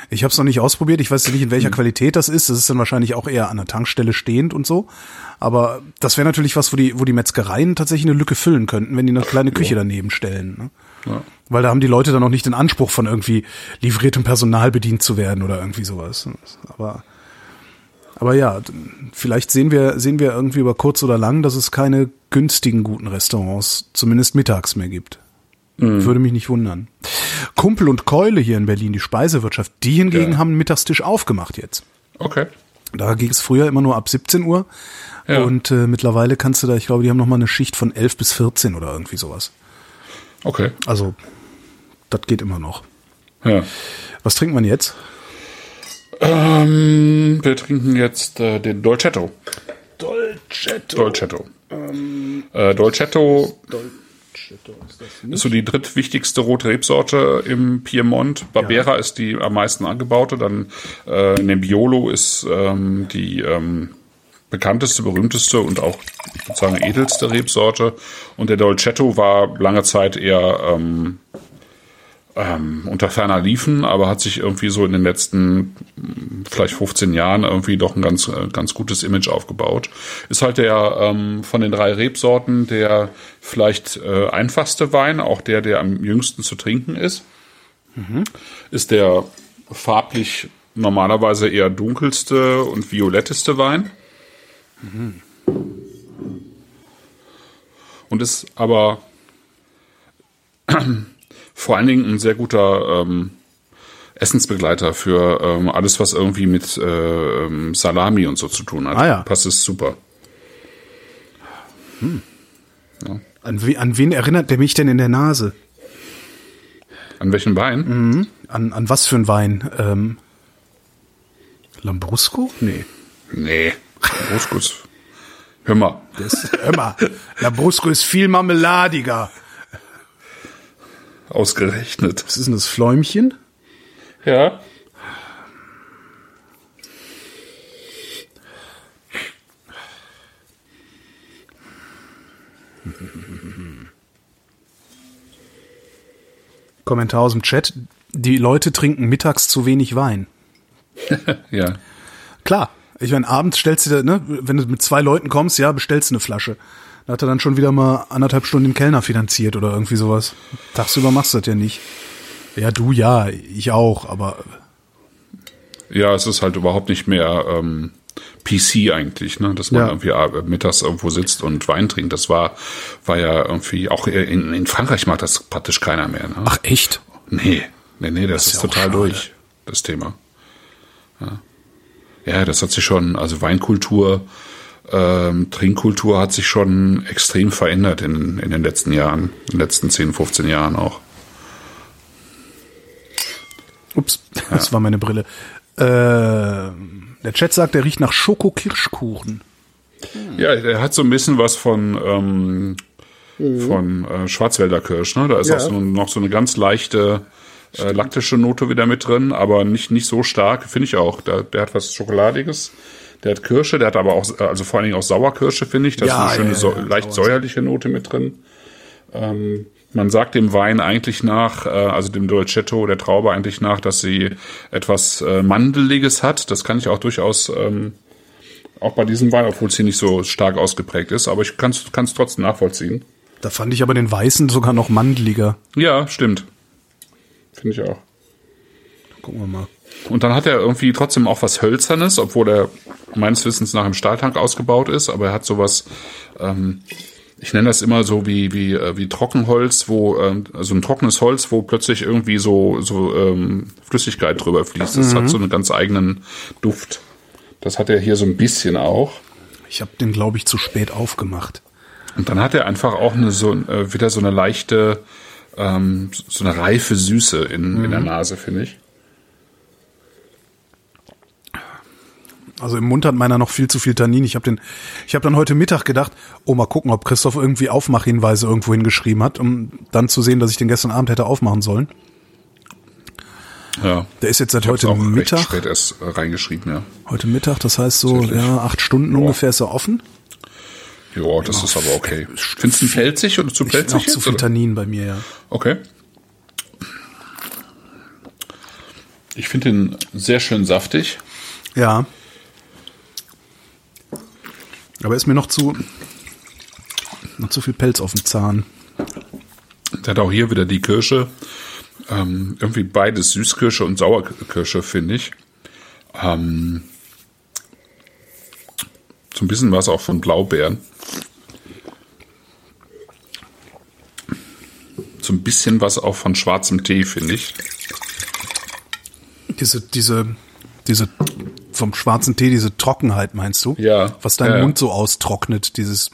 Ich habe es noch nicht ausprobiert, ich weiß nicht, in welcher mhm. Qualität das ist. Das ist dann wahrscheinlich auch eher an der Tankstelle stehend und so. Aber das wäre natürlich was, wo die, wo die Metzgereien tatsächlich eine Lücke füllen könnten, wenn die eine kleine Küche daneben stellen. Ne? Ja. Weil da haben die Leute dann noch nicht den Anspruch von irgendwie livriertem Personal bedient zu werden oder irgendwie sowas. Aber, aber ja, vielleicht sehen wir, sehen wir irgendwie über kurz oder lang, dass es keine günstigen guten Restaurants, zumindest mittags mehr gibt. Mhm. Würde mich nicht wundern. Kumpel und Keule hier in Berlin, die Speisewirtschaft, die hingegen ja. haben einen Mittagstisch aufgemacht jetzt. Okay. Da ging es früher immer nur ab 17 Uhr. Ja. Und äh, mittlerweile kannst du da, ich glaube, die haben noch mal eine Schicht von 11 bis 14 oder irgendwie sowas. Okay. Also, das geht immer noch. Ja. Was trinkt man jetzt? Ähm, wir trinken jetzt äh, den Dolcetto. Dolcetto. Dolcetto. Ähm, äh, Dolcetto. Dolcetto ist, das ist so die drittwichtigste rote Rebsorte im Piemont. Barbera ja. ist die am meisten angebaute. Dann äh, Nebbiolo ist ähm, die ähm, bekannteste, berühmteste und auch sozusagen edelste Rebsorte. Und der Dolcetto war lange Zeit eher ähm, ähm, unter ferner Liefen, aber hat sich irgendwie so in den letzten vielleicht 15 Jahren irgendwie doch ein ganz, äh, ganz gutes Image aufgebaut. Ist halt der ähm, von den drei Rebsorten der vielleicht äh, einfachste Wein, auch der, der am jüngsten zu trinken ist. Mhm. Ist der farblich normalerweise eher dunkelste und violetteste Wein. Mhm. Und ist aber vor allen Dingen ein sehr guter ähm, Essensbegleiter für ähm, alles, was irgendwie mit äh, ähm, Salami und so zu tun hat. Ah, ja. Passt es super. Hm. Ja. An, we an wen erinnert der mich denn in der Nase? An welchen Wein? Mhm. An, an was für ein Wein? Ähm, Lambrusco? Nee. Nee. Lambrusco ist. Hör mal. Das, hör mal. Lambrusco ist viel marmeladiger. Ausgerechnet. Was ist denn das Fläumchen? Ja. Kommentar aus dem Chat. Die Leute trinken mittags zu wenig Wein. ja. Klar. Ich meine, abends stellst du, ne, wenn du mit zwei Leuten kommst, ja, bestellst du eine Flasche. Da hat er dann schon wieder mal anderthalb Stunden den Kellner finanziert oder irgendwie sowas. Tagsüber machst du das ja nicht. Ja, du ja, ich auch, aber. Ja, es ist halt überhaupt nicht mehr ähm, PC eigentlich, ne? dass man ja. irgendwie äh, mittags irgendwo sitzt und Wein trinkt. Das war, war ja irgendwie, auch in, in Frankreich macht das praktisch keiner mehr. Ne? Ach echt? Nee, nee, nee, das, das ist, ist ja total durch, das Thema. Ja. Ja, das hat sich schon, also Weinkultur, ähm, Trinkkultur hat sich schon extrem verändert in, in den letzten Jahren, in den letzten 10, 15 Jahren auch. Ups, das war meine Brille. Äh, der Chat sagt, er riecht nach Schokokirschkuchen. Hm. Ja, der hat so ein bisschen was von, ähm, mhm. von äh, Schwarzwälder Kirsch. Ne? Da ist ja. auch so, noch so eine ganz leichte äh, laktische Note wieder mit drin, aber nicht, nicht so stark, finde ich auch. Der, der hat was Schokoladiges. Der hat Kirsche, der hat aber auch, also vor allen Dingen auch Sauerkirsche, finde ich. Da ja, ist eine schöne, ja, ja, leicht säuerliche Note mit drin. Ähm, man sagt dem Wein eigentlich nach, äh, also dem Dolcetto, der Traube eigentlich nach, dass sie etwas äh, Mandeliges hat. Das kann ich auch durchaus ähm, auch bei diesem Wein, obwohl es hier nicht so stark ausgeprägt ist, aber ich kann es trotzdem nachvollziehen. Da fand ich aber den Weißen sogar noch mandeliger. Ja, stimmt. Finde ich auch. Gucken wir mal. Und dann hat er irgendwie trotzdem auch was Hölzernes, obwohl er meines Wissens nach im Stahltank ausgebaut ist, aber er hat sowas, ähm, ich nenne das immer so wie, wie, äh, wie Trockenholz, wo, ähm, also ein trockenes Holz, wo plötzlich irgendwie so, so ähm, Flüssigkeit drüber fließt. Das mhm. hat so einen ganz eigenen Duft. Das hat er hier so ein bisschen auch. Ich habe den, glaube ich, zu spät aufgemacht. Und dann hat er einfach auch eine, so, äh, wieder so eine leichte, ähm, so eine reife Süße in, mhm. in der mhm. Nase, finde ich. Also im Mund hat meiner noch viel zu viel Tannin. Ich habe den, ich habe dann heute Mittag gedacht, oh mal gucken, ob Christoph irgendwie Aufmachhinweise irgendwo hingeschrieben hat, um dann zu sehen, dass ich den gestern Abend hätte aufmachen sollen. Ja. Der ist jetzt seit heute auch Mittag. spät erst äh, reingeschrieben, ja. Heute Mittag, das heißt so, ja, acht Stunden Boah. ungefähr ist er offen. Ja, das ja. ist aber okay. Findest du ihn pelzig oder zu pelzig? Ich zu viel Tannin bei mir, ja. Okay. Ich finde ihn sehr schön saftig. Ja. Aber ist mir noch zu, noch zu viel Pelz auf dem Zahn. Der hat auch hier wieder die Kirsche. Ähm, irgendwie beides Süßkirsche und Sauerkirsche, finde ich. Ähm, so ein bisschen was auch von Blaubeeren. So ein bisschen was auch von schwarzem Tee, finde ich. Diese, diese, diese vom schwarzen Tee, diese Trockenheit, meinst du? Ja. Was deinen ja, Mund so austrocknet, dieses.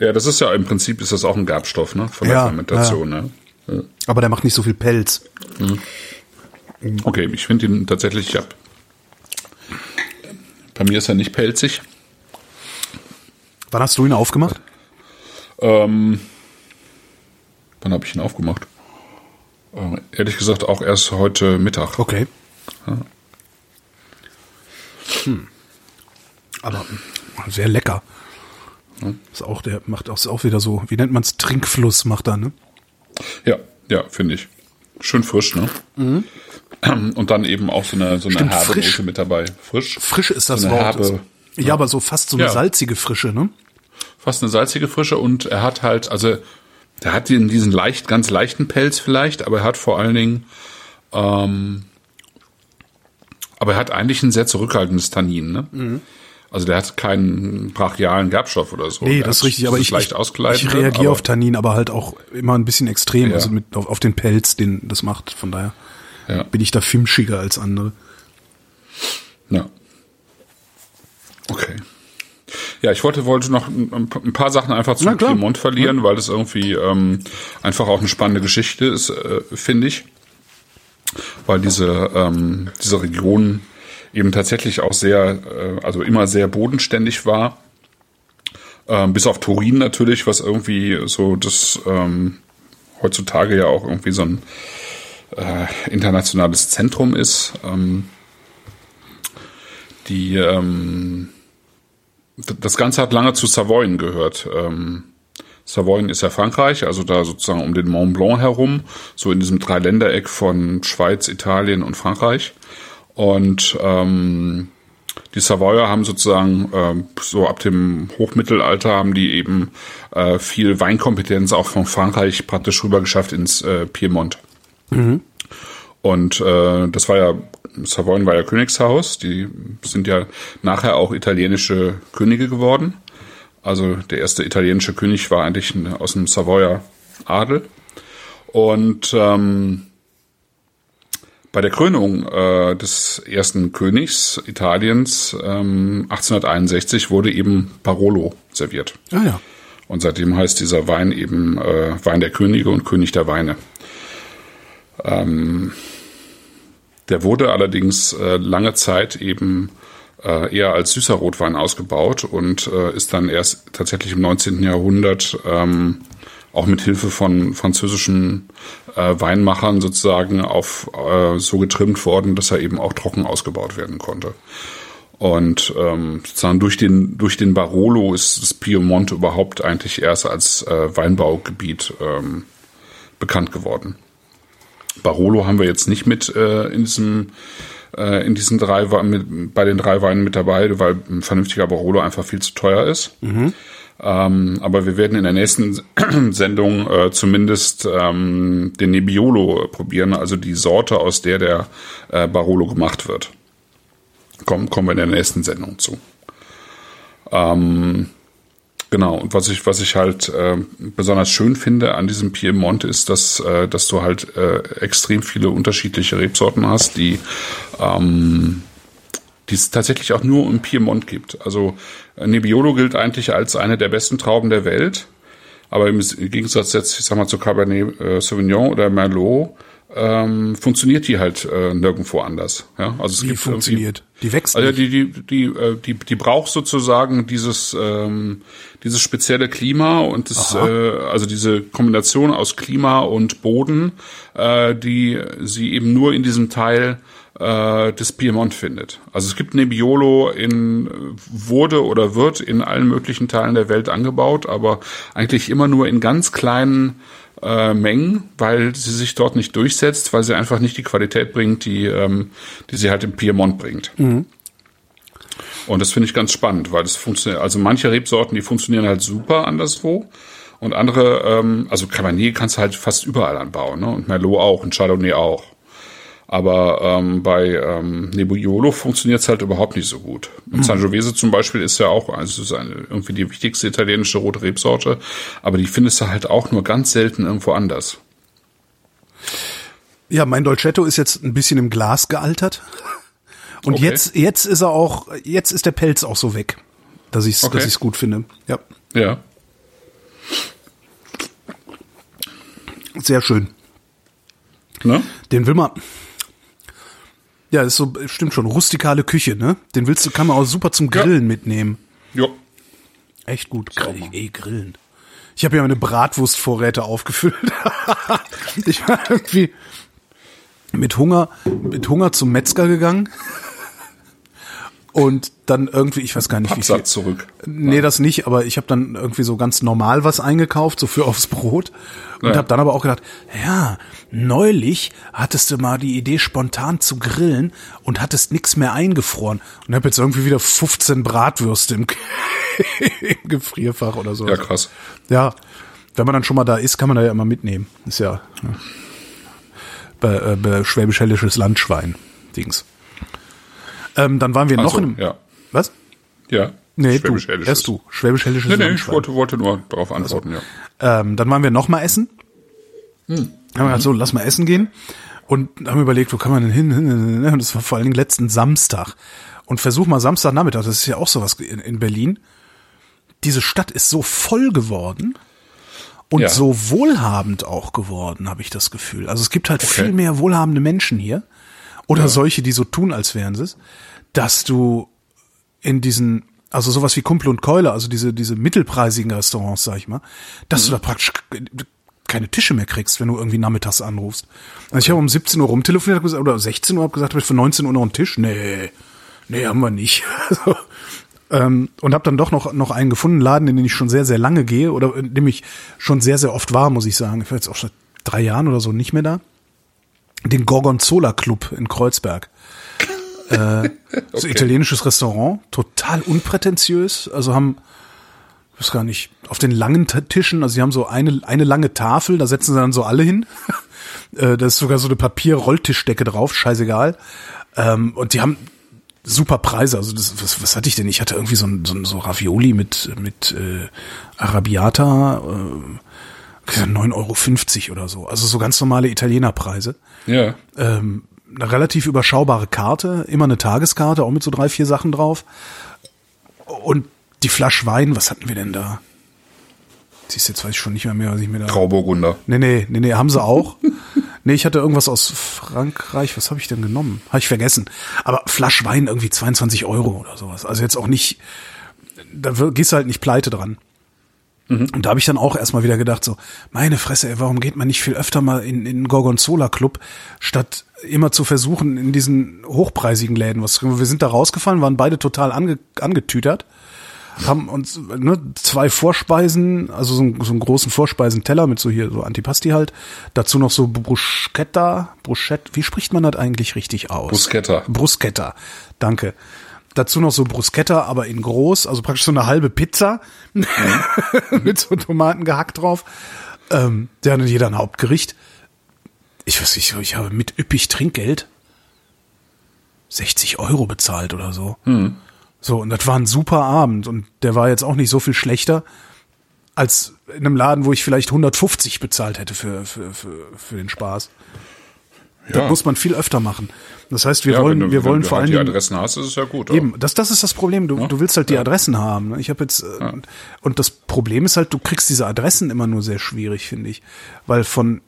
Ja, das ist ja im Prinzip ist das auch ein Gerbstoff, ne? Von der ja, Fermentation, ja. ne? Aber der macht nicht so viel Pelz. Mhm. Okay, ich finde ihn tatsächlich, ich hab, bei mir ist er nicht pelzig. Wann hast du ihn aufgemacht? Ähm, wann habe ich ihn aufgemacht? Äh, ehrlich gesagt auch erst heute Mittag. Okay. Ja. Hm. Aber sehr lecker. Hm. Ist auch, der macht auch, ist auch wieder so, wie nennt man es, Trinkfluss macht er, ne? Ja, ja, finde ich. Schön frisch, ne? Mhm. Und dann eben auch so eine, so eine herbe frisch. Note mit dabei. Frisch. Frisch ist das so Wort. Herbe, ja, ja, aber so fast so eine ja. salzige Frische, ne? Fast eine salzige Frische und er hat halt, also der hat diesen leicht, ganz leichten Pelz vielleicht, aber er hat vor allen Dingen ähm, aber er hat eigentlich ein sehr zurückhaltendes Tannin, ne? Mhm. Also der hat keinen brachialen Gerbstoff oder so. Nee, das ist richtig, aber ich, leicht ich, ich reagiere auf Tannin, aber halt auch immer ein bisschen extrem, ja. also mit auf, auf, den Pelz, den das macht. Von daher ja. bin ich da fimschiger als andere. Ja. Okay. Ja, ich wollte, wollte noch ein, paar Sachen einfach zu Piemont verlieren, ja. weil das irgendwie ähm, einfach auch eine spannende Geschichte ist, äh, finde ich weil diese, ähm, diese Region eben tatsächlich auch sehr, äh, also immer sehr bodenständig war. Ähm, bis auf Turin natürlich, was irgendwie so das ähm, heutzutage ja auch irgendwie so ein äh, internationales Zentrum ist. Ähm, die ähm, das Ganze hat lange zu Savoyen gehört. Ähm, Savoyen ist ja Frankreich, also da sozusagen um den Mont Blanc herum, so in diesem Dreiländereck von Schweiz, Italien und Frankreich. Und ähm, die Savoyer haben sozusagen äh, so ab dem Hochmittelalter haben die eben äh, viel Weinkompetenz auch von Frankreich praktisch rüber geschafft ins äh, Piemont. Mhm. Und äh, das war ja, Savoyen war ja Königshaus, die sind ja nachher auch italienische Könige geworden. Also der erste italienische König war eigentlich aus dem Savoyer Adel. Und ähm, bei der Krönung äh, des ersten Königs Italiens ähm, 1861 wurde eben Barolo serviert. Ah ja. Und seitdem heißt dieser Wein eben äh, Wein der Könige und König der Weine. Ähm, der wurde allerdings äh, lange Zeit eben äh, eher als süßer Rotwein ausgebaut und äh, ist dann erst tatsächlich im 19. Jahrhundert ähm, auch mit Hilfe von französischen äh, Weinmachern sozusagen auf äh, so getrimmt worden, dass er eben auch trocken ausgebaut werden konnte. Und ähm, sozusagen durch den durch den Barolo ist das Piemont überhaupt eigentlich erst als äh, Weinbaugebiet ähm, bekannt geworden. Barolo haben wir jetzt nicht mit äh, in diesem äh, in diesen drei mit, bei den drei Weinen mit dabei, weil ein vernünftiger Barolo einfach viel zu teuer ist. Mhm. Ähm, aber wir werden in der nächsten Sendung äh, zumindest ähm, den Nebbiolo probieren, also die Sorte, aus der der äh, Barolo gemacht wird. Komm, kommen wir in der nächsten Sendung zu. Ähm, Genau, und was ich, was ich halt äh, besonders schön finde an diesem Piemont ist, dass, äh, dass du halt äh, extrem viele unterschiedliche Rebsorten hast, die, ähm, die es tatsächlich auch nur im Piemont gibt. Also äh, Nebbiolo gilt eigentlich als eine der besten Trauben der Welt, aber im Gegensatz jetzt, ich sag mal, zu Cabernet äh, Sauvignon oder Merlot ähm, funktioniert die halt äh, nirgendwo anders. Ja, also es Wie gibt funktioniert? Die wächst also die die die äh, die die braucht sozusagen dieses ähm, dieses spezielle Klima und das äh, also diese Kombination aus Klima und Boden, äh, die sie eben nur in diesem Teil äh, des Piemont findet. Also es gibt Nebbiolo in wurde oder wird in allen möglichen Teilen der Welt angebaut, aber eigentlich immer nur in ganz kleinen äh, Mengen, weil sie sich dort nicht durchsetzt, weil sie einfach nicht die Qualität bringt, die, ähm, die sie halt im Piemont bringt. Mhm. Und das finde ich ganz spannend, weil das funktioniert, also manche Rebsorten, die funktionieren halt super anderswo. Und andere, ähm, also Cabernet kannst du halt fast überall anbauen, ne? Und Merlot auch und Chardonnay auch. Aber ähm, bei ähm, Nebbiolo funktioniert es halt überhaupt nicht so gut. Und mhm. Sangiovese zum Beispiel ist ja auch, also ist eine, irgendwie die wichtigste italienische rote Rebsorte, aber die findest du halt auch nur ganz selten irgendwo anders. Ja, mein Dolcetto ist jetzt ein bisschen im Glas gealtert. Und okay. jetzt, jetzt ist er auch, jetzt ist der Pelz auch so weg, dass ich es okay. dass ich's gut finde. Ja. Ja. Sehr schön. Ne? Den will man, ja, ist so, stimmt schon, rustikale Küche, ne? Den willst du, kann man auch super zum Grillen ja. mitnehmen. Ja. Echt gut. Grill, ey, grillen. Ich habe ja meine Bratwurstvorräte aufgefüllt. ich war irgendwie mit Hunger, mit Hunger zum Metzger gegangen. Und dann irgendwie, ich weiß gar nicht, Pappsack wie viel. zurück. Nee, das nicht, aber ich habe dann irgendwie so ganz normal was eingekauft, so für aufs Brot. Und ja. habe dann aber auch gedacht, ja, neulich hattest du mal die Idee, spontan zu grillen und hattest nix mehr eingefroren. Und habe jetzt irgendwie wieder 15 Bratwürste im, im Gefrierfach oder so. Ja, krass. Ja, wenn man dann schon mal da ist, kann man da ja immer mitnehmen. Ist ja, ja. Bei, äh, bei schwäbisch-hellisches Landschwein, Dings. Ähm, dann waren wir noch so, in ja. Was? Ja. Nee, du, erst du. Schwäbisch-hellisches nee, nee, ich wollte, wollte nur darauf antworten, also, ja. Ähm, dann waren wir noch mal essen. Hm. Haben wir gesagt, so, lass mal essen gehen. Und haben überlegt, wo kann man denn hin? Und das war vor allen Dingen letzten Samstag. Und versuch mal Samstagnachmittag, das ist ja auch sowas in, in Berlin. Diese Stadt ist so voll geworden und ja. so wohlhabend auch geworden, habe ich das Gefühl. Also es gibt halt okay. viel mehr wohlhabende Menschen hier oder ja. solche, die so tun, als wären sie es, dass du in diesen, also sowas wie Kumpel und Keule, also diese, diese mittelpreisigen Restaurants, sag ich mal, dass mhm. du da praktisch keine Tische mehr kriegst, wenn du irgendwie nachmittags anrufst. Also ich habe um 17 Uhr rumtelefoniert oder 16 Uhr hab gesagt, habe ich für 19 Uhr noch einen Tisch? Nee, nee, haben wir nicht. ähm, und habe dann doch noch noch einen gefunden, Laden, in den ich schon sehr sehr lange gehe oder in dem ich schon sehr sehr oft war, muss ich sagen. Ich war jetzt auch seit drei Jahren oder so nicht mehr da den Gorgonzola Club in Kreuzberg. äh, okay. so italienisches Restaurant, total unprätentiös. Also haben, ich weiß gar nicht, auf den langen Tischen, also sie haben so eine, eine lange Tafel, da setzen sie dann so alle hin. äh, da ist sogar so eine Papier-Rolltischdecke drauf, scheißegal. Ähm, und die haben super Preise. Also das, was, was hatte ich denn? Ich hatte irgendwie so ein, so, ein, so Ravioli mit, mit äh, Arabiata, äh, 9,50 Euro oder so. Also so ganz normale Italienerpreise. Ja. Ähm, eine relativ überschaubare Karte, immer eine Tageskarte, auch mit so drei, vier Sachen drauf. Und die Flasche Wein, was hatten wir denn da? Siehst jetzt weiß ich schon nicht mehr mehr, was ich mir da. Grauburgunder. Nee, nee, nee, nee, haben sie auch. nee, ich hatte irgendwas aus Frankreich. Was habe ich denn genommen? Habe ich vergessen. Aber Flasch Wein irgendwie 22 Euro oder sowas. Also jetzt auch nicht, da gehst du halt nicht pleite dran. Mhm. Und da habe ich dann auch erstmal wieder gedacht, so, meine Fresse, ey, warum geht man nicht viel öfter mal in, in den Gorgonzola Club, statt immer zu versuchen, in diesen hochpreisigen Läden was zu kriegen. Wir sind da rausgefallen, waren beide total ange, angetütert, haben uns ne, zwei Vorspeisen, also so, einen, so einen großen Vorspeisenteller mit so hier so Antipasti halt, dazu noch so Bruschetta, Bruschetta, wie spricht man das eigentlich richtig aus? Bruschetta. Bruschetta, danke. Dazu noch so Bruschetta, aber in groß, also praktisch so eine halbe Pizza mit so Tomaten gehackt drauf. Ähm, der hat jeder ein Hauptgericht. Ich weiß nicht, ich habe mit üppig Trinkgeld 60 Euro bezahlt oder so. Mhm. So, und das war ein super Abend und der war jetzt auch nicht so viel schlechter als in einem Laden, wo ich vielleicht 150 bezahlt hätte für, für, für, für den Spaß. Ja. Das muss man viel öfter machen. Das heißt, wir ja, wollen, du, wir wollen vor halt allem die Adressen hast, ist es ja gut. Eben, das, das ist das Problem. Du, ja. du willst halt die Adressen haben. Ne? Ich habe jetzt und das Problem ist halt, du kriegst diese Adressen immer nur sehr schwierig, finde ich, weil von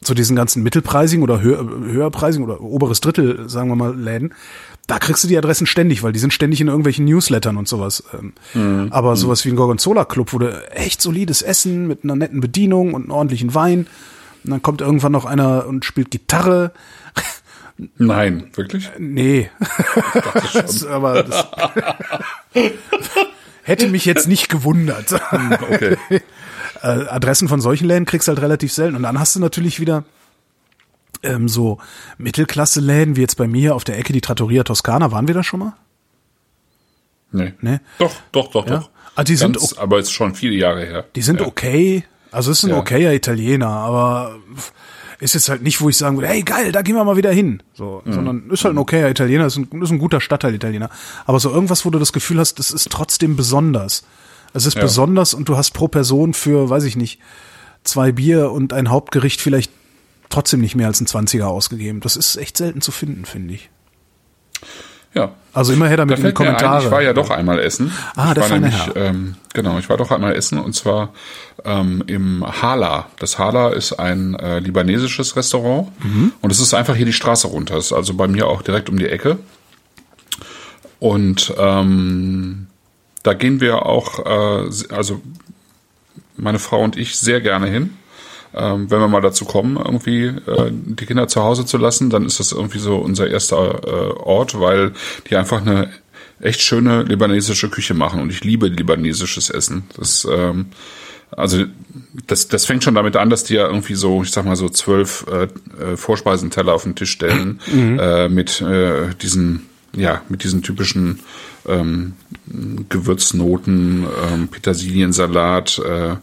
so diesen ganzen mittelpreisigen oder höher, höherpreisigen oder oberes Drittel, sagen wir mal, Läden, da kriegst du die Adressen ständig, weil die sind ständig in irgendwelchen Newslettern und sowas. Ähm. Mhm. Aber sowas wie ein Gorgonzola Club, wo du echt solides Essen mit einer netten Bedienung und einem ordentlichen Wein und dann kommt irgendwann noch einer und spielt Gitarre. Nein, wirklich? Nee. das, aber das hätte mich jetzt nicht gewundert. Okay. äh, Adressen von solchen Läden kriegst du halt relativ selten. Und dann hast du natürlich wieder ähm, so Mittelklasse-Läden, wie jetzt bei mir auf der Ecke die Trattoria Toscana. Waren wir da schon mal? Nee. nee? Doch, doch, doch, ja? doch. Ah, die Ganz, sind, aber ist schon viele Jahre her. Die sind ja. okay. Also es ist ein ja. okayer Italiener, aber ist jetzt halt nicht, wo ich sagen würde, hey geil, da gehen wir mal wieder hin. So, mhm. sondern ist halt ein okayer Italiener, ist ein, ist ein guter Stadtteil-Italiener. Aber so irgendwas, wo du das Gefühl hast, das ist trotzdem besonders. Es ist ja. besonders und du hast pro Person für, weiß ich nicht, zwei Bier und ein Hauptgericht vielleicht trotzdem nicht mehr als ein Zwanziger ausgegeben. Das ist echt selten zu finden, finde ich. Ja. Also immer her damit in die Kommentare. Ein, ich war ja doch einmal essen. Ah, ich der war nämlich, ähm, genau, ich war doch einmal essen und zwar ähm, im Hala. Das Hala ist ein äh, libanesisches Restaurant mhm. und es ist einfach hier die Straße runter. Es ist also bei mir auch direkt um die Ecke. Und ähm, da gehen wir auch, äh, also meine Frau und ich sehr gerne hin ähm, wenn wir mal dazu kommen, irgendwie äh, die Kinder zu Hause zu lassen, dann ist das irgendwie so unser erster äh, Ort, weil die einfach eine echt schöne libanesische Küche machen und ich liebe libanesisches Essen. Das ähm, also das, das fängt schon damit an, dass die ja irgendwie so, ich sag mal so zwölf äh, äh Vorspeisenteller auf den Tisch stellen mhm. äh, mit äh, diesen ja mit diesen typischen ähm, Gewürznoten, ähm, Petersiliensalat, äh,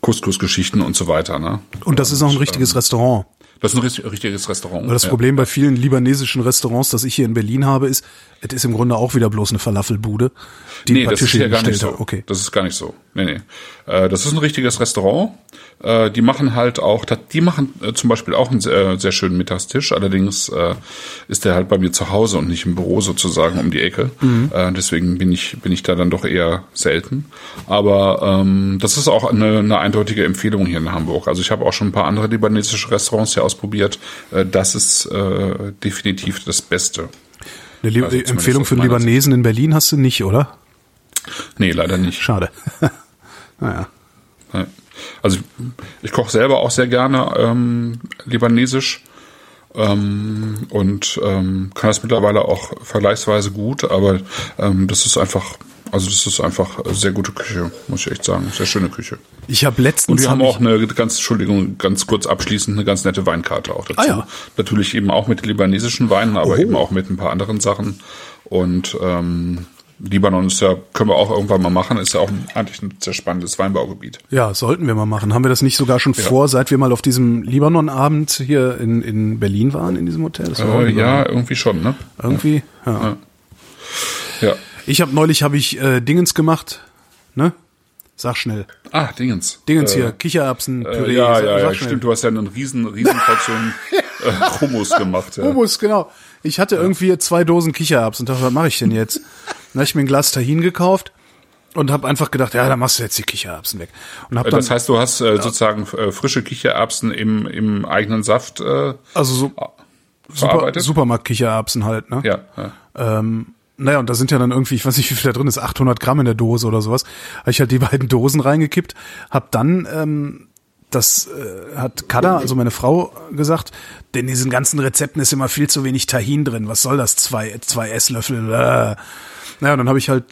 Couscous-Geschichten und so weiter. Ne? Und das ist auch ein richtiges ähm, Restaurant. Das ist ein richtiges Restaurant. Aber das ja. Problem bei vielen libanesischen Restaurants, das ich hier in Berlin habe, ist, es ist im Grunde auch wieder bloß eine Falafelbude, die nee, das ist ja gar nicht so. Okay. Das ist gar nicht so. Nee, nee. Äh, das ist ein richtiges Restaurant. Äh, die machen halt auch, die machen äh, zum Beispiel auch einen sehr, sehr schönen Mittagstisch. Allerdings ist der halt bei mir zu Hause und nicht im Büro sozusagen um die Ecke. Mhm. Deswegen bin ich, bin ich da dann doch eher selten. Aber ähm, das ist auch eine, eine eindeutige Empfehlung hier in Hamburg. Also ich habe auch schon ein paar andere libanesische Restaurants hier ausprobiert. Das ist äh, definitiv das Beste. Eine also Empfehlung für Libanesen in Berlin hast du nicht, oder? Nee, leider nicht. Schade. naja. Also ich koche selber auch sehr gerne ähm, libanesisch ähm, und ähm, kann das mittlerweile auch vergleichsweise gut, aber ähm, das ist einfach, also das ist einfach sehr gute Küche, muss ich echt sagen, sehr schöne Küche. Ich habe letztens und wir haben auch eine ganz, Entschuldigung, ganz kurz abschließend eine ganz nette Weinkarte auch dazu. Ah, ja. Natürlich eben auch mit libanesischen Weinen, aber oh. eben auch mit ein paar anderen Sachen und ähm, Libanon ist ja, können wir auch irgendwann mal machen, ist ja auch eigentlich ein sehr spannendes Weinbaugebiet. Ja, sollten wir mal machen. Haben wir das nicht sogar schon ja. vor, seit wir mal auf diesem Libanon-Abend hier in, in Berlin waren, in diesem Hotel? Äh, ja, irgendwie schon, ne? Irgendwie, ja. ja. ja. Ich habe neulich habe ich äh, Dingens gemacht, ne? Sag schnell. Ah, Dingens. Dingens äh, hier, Kichererbsen, Püree. Äh, ja, ja, ja, stimmt. Du hast ja einen riesen, riesen Portion äh, Hummus gemacht. Ja. Hummus, genau. Ich hatte irgendwie zwei Dosen Kichererbsen und dachte, was mache ich denn jetzt? Dann habe ich mir ein Glas Tahin gekauft und habe einfach gedacht, ja, da machst du jetzt die Kichererbsen weg. Und hab äh, dann, das heißt, du hast äh, sozusagen äh, frische Kichererbsen im, im eigenen Saft äh, also so Super, Supermarkt-Kichererbsen halt, ne? Ja. ja. Ähm, naja, und da sind ja dann irgendwie, ich weiß nicht, wie viel da drin ist, 800 Gramm in der Dose oder sowas. Habe ich halt die beiden Dosen reingekippt, hab dann ähm, das äh, hat Kada, also meine Frau, gesagt, denn in diesen ganzen Rezepten ist immer viel zu wenig Tahin drin. Was soll das? Zwei, zwei Esslöffel. Äh. Naja, dann habe ich halt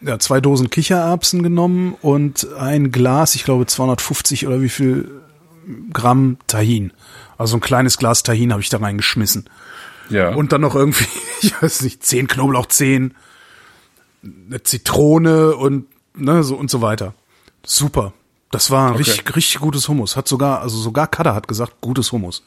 ja, zwei Dosen Kichererbsen genommen und ein Glas, ich glaube 250 oder wie viel Gramm Tahin. Also ein kleines Glas Tahin habe ich da reingeschmissen. Ja. Und dann noch irgendwie, ich weiß nicht, zehn Knoblauchzehen, eine Zitrone und ne, so und so weiter. Super. Das war Okay. richtig, richtig gutes Hummus. Hat sogar, also sogar Kada hat gesagt, gutes Hummus.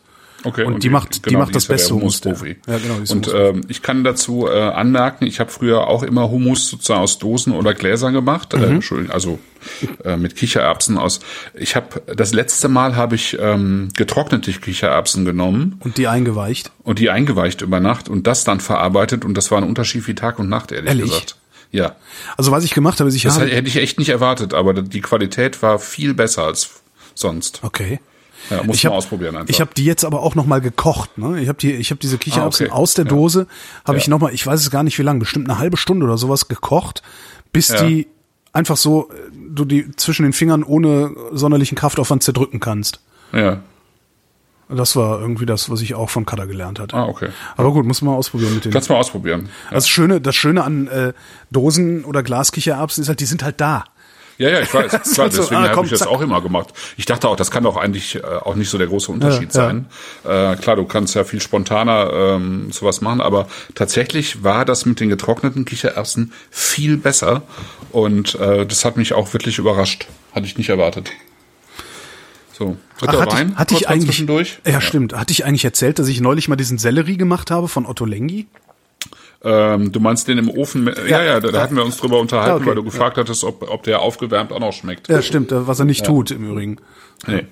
Okay, Und die macht- die macht das ist ja der beste Hummus, ja, genau, die Und ähm, ich kann dazu äh, anmerken, ich habe früher auch immer Hummus sozusagen aus Dosen oder Gläsern gemacht, äh, Mhm. Entschuldigung, also äh, mit Kichererbsen aus. Ich habe das letzte Mal habe ich ähm, getrocknete Kichererbsen genommen Und die eingeweicht. und die eingeweicht über Nacht und das dann verarbeitet und das war ein Unterschied wie Tag und Nacht, ehrlich, Ehrlich? gesagt. Ja, Also was ich gemacht habe, ist ich das habe, hätte ich echt nicht erwartet, aber die Qualität war viel besser als sonst. okay. Ja, muss Ich hab- ausprobieren einfach. Ich habe die jetzt aber auch noch mal gekocht. Ne? Ich habe die, ich habe diese Kichererbsen Ah, okay. aus der Ja. Dose, habe Ja. ich noch mal, ich weiß es gar nicht wie lange, bestimmt eine halbe Stunde oder sowas gekocht, bis Ja. die einfach so, äh, du die zwischen den Fingern ohne sonderlichen Kraftaufwand zerdrücken kannst. ja. Das war irgendwie das, was ich auch von Kada gelernt hatte. Ah, okay. Aber gut, muss man mal ausprobieren mit den. Kannst mal ausprobieren. Ja. Das Schöne, das Schöne an äh, Dosen oder Glaskichererbsen ist halt, die sind halt da. Ja, ja, ich weiß. Klar, halt so, deswegen ah, habe ich das zack. auch immer gemacht. Ich dachte auch, das kann doch eigentlich äh, auch nicht so der große Unterschied Ja, ja. sein. Äh, klar, du kannst ja viel spontaner ähm, sowas machen, aber tatsächlich war das mit den getrockneten Kichererbsen viel besser und äh, das hat mich auch wirklich überrascht. Hatte ich nicht erwartet. So, dritter Ach, hatte Wein, ich, hatte ich eigentlich, zwischendurch. ja, stimmt, hatte ich eigentlich erzählt, dass ich neulich mal diesen Sellerie gemacht habe von Otto Lengi? Ähm, du meinst den im Ofen? mit- Ja, ja, da, da ja. hatten wir uns drüber unterhalten, Ja, okay. weil du gefragt hattest, ob, ob der aufgewärmt auch noch schmeckt. Ja, stimmt, was er nicht tut im Übrigen. Nee.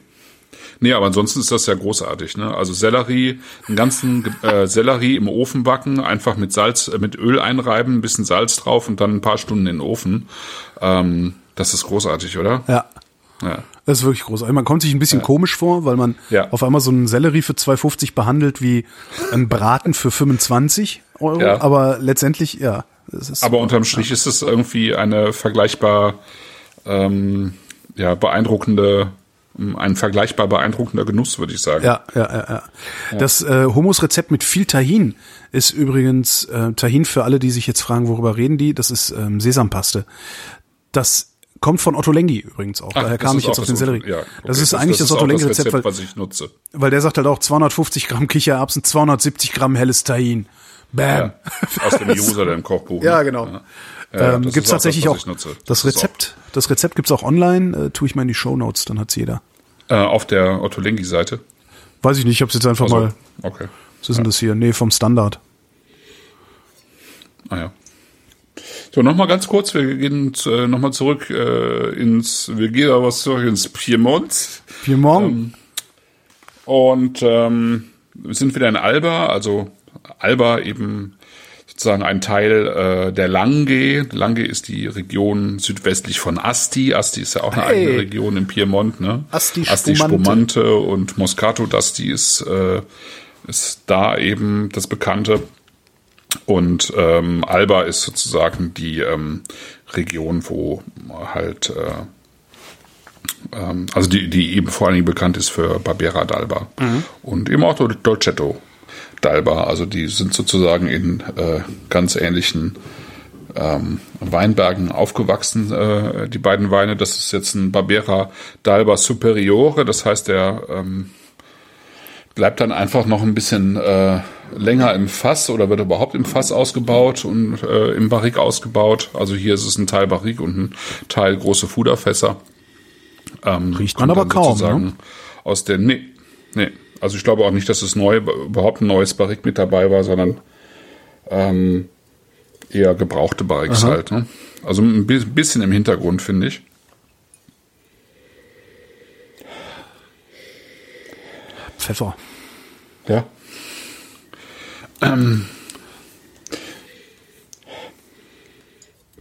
Nee, aber ansonsten ist das ja großartig, ne? Also Sellerie, einen ganzen äh, Sellerie im Ofen backen, einfach mit Salz, äh, mit Öl einreiben, ein bisschen Salz drauf und dann ein paar Stunden in den Ofen. Ähm, das ist großartig, oder? Ja. Ja. Das ist wirklich großartig. Man kommt sich ein bisschen komisch vor, weil man Ja. auf einmal so einen Sellerie für 2,50 behandelt wie einen Braten für 25 Euro. Ja. Aber letztendlich, ja. Aber unterm Strich ist es irgendwie eine vergleichbar ähm, ja, beeindruckende, ein vergleichbar beeindruckender Genuss, würde ich sagen. Ja, ja, ja, ja. Das äh, Hummusrezept mit viel Tahin ist übrigens äh, Tahin für alle, die sich jetzt fragen, worüber reden die. Das ist ähm, Sesampaste. Das kommt von Otto Lengi übrigens auch. Ach, Daher das kam ich jetzt auf den das Sellerie. Ja, das okay, ist eigentlich das, auch Otto Lengi Rezept, weil, was ich nutze. weil der sagt halt auch 250 Gramm Kichererbsen, 270 Gramm helles Tahin. Bam. Ja, aus dem Jerusalem-Kochbuch. Ja, ne? genau. Ja. Ja, ähm, das gibt's tatsächlich das, auch, ich nutze. das Rezept, das Rezept gibt's auch online, äh, tue ich mal in die Show Notes, dann hat's jeder. Auch, äh, auf der Otto Lengi-Seite. Weiß ich nicht, ich hab's jetzt einfach Also, mal, okay. was ist denn das hier? Nee, vom Standard. Ah ja. So, nochmal ganz kurz, wir gehen äh, nochmal zurück äh, ins, wir gehen aber zurück ins Piemont. Piemont. Und ähm, wir sind wieder in Alba, also Alba eben sozusagen ein Teil äh, der Langhe. Langhe ist die Region südwestlich von Asti. Asti ist ja auch eine Hey. eigene Region in Piemont. Ne? Asti Asti Spumante. Spumante und Moscato d'Asti ist, äh, ist da eben das Bekannte. Und ähm, Alba ist sozusagen die ähm, Region, wo halt äh, ähm, also die, die eben vor allen Dingen bekannt ist für Barbera d'Alba und eben auch Dolcetto d'Alba. Also die sind sozusagen in äh, ganz ähnlichen ähm, Weinbergen aufgewachsen, äh, die beiden Weine. Das ist jetzt ein Barbera d'Alba Superiore, das heißt, der ähm, bleibt dann einfach noch ein bisschen äh, länger im Fass oder wird überhaupt im Fass ausgebaut und äh, im Barrik ausgebaut. Also hier ist es ein Teil Barrik und ein Teil große Fuderfässer. Ähm, Riecht man aber kaum, sozusagen ne? Aus den, nee, nee. Also ich glaube auch nicht, dass es neu, überhaupt ein neues Barrik mit dabei war, sondern ähm, eher gebrauchte Barriks halt. Ne? Also ein bi- bisschen im Hintergrund, finde ich. Pfeffer. Ja. Ähm,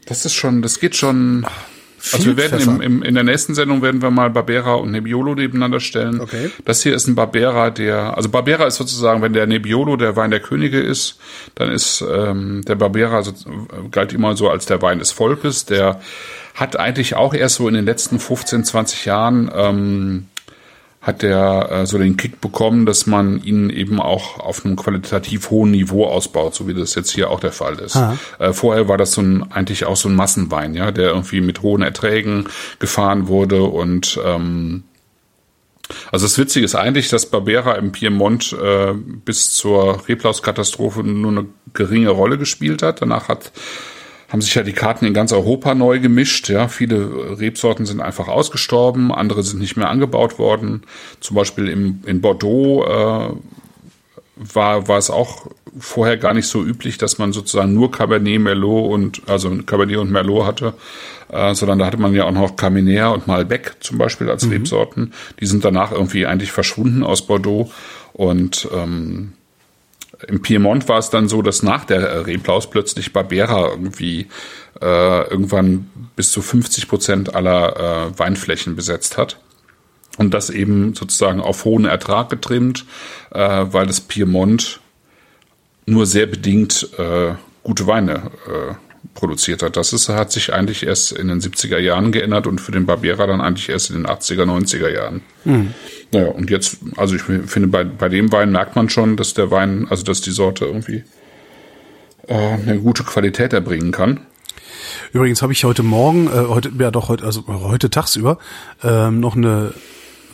das ist schon, das geht schon. Also wir werden im, im, in der nächsten Sendung werden wir mal Barbera und Nebbiolo nebeneinander stellen. Okay. Das hier ist ein Barbera, der, also Barbera ist sozusagen, wenn der Nebbiolo der Wein der Könige ist, dann ist ähm, der Barbera so, galt immer so als der Wein des Volkes. Der hat eigentlich auch erst so in den letzten 15, 20 Jahren ähm, hat der äh, so den Kick bekommen, dass man ihn eben auch auf einem qualitativ hohen Niveau ausbaut, so wie das jetzt hier auch der Fall ist. Äh, vorher war das so ein eigentlich auch so ein Massenwein, ja, der irgendwie mit hohen Erträgen gefahren wurde und ähm, also das Witzige ist eigentlich, dass Barbera im Piemont äh, bis zur Reblauskatastrophe nur eine geringe Rolle gespielt hat. Danach hat haben sich ja die Karten in ganz Europa neu gemischt. Ja, viele Rebsorten sind einfach ausgestorben, andere sind nicht mehr angebaut worden. Zum Beispiel im, in Bordeaux äh, war, war es auch vorher gar nicht so üblich, dass man sozusagen nur Cabernet Merlot und also Cabernet und Merlot hatte, äh, sondern da hatte man ja auch noch Carmenère und Malbec zum Beispiel als mhm. Rebsorten. Die sind danach irgendwie eigentlich verschwunden aus Bordeaux und ähm, im Piemont war es dann so, dass nach der Reblaus plötzlich Barbera irgendwie äh, irgendwann bis zu 50 Prozent aller äh, Weinflächen besetzt hat. Und das eben sozusagen auf hohen Ertrag getrimmt, äh, weil das Piemont nur sehr bedingt äh, gute Weine äh, produziert hat. Das ist, hat sich eigentlich erst in den 70er Jahren geändert und für den Barbera dann eigentlich erst in den 80er, 90er Jahren. Mhm. Naja, und jetzt, also ich finde, bei, bei dem Wein merkt man schon, dass der Wein, also dass die Sorte irgendwie äh, eine gute Qualität erbringen kann. Übrigens habe ich heute Morgen, äh, heute, ja doch, heute, also heute tagsüber, ähm, noch eine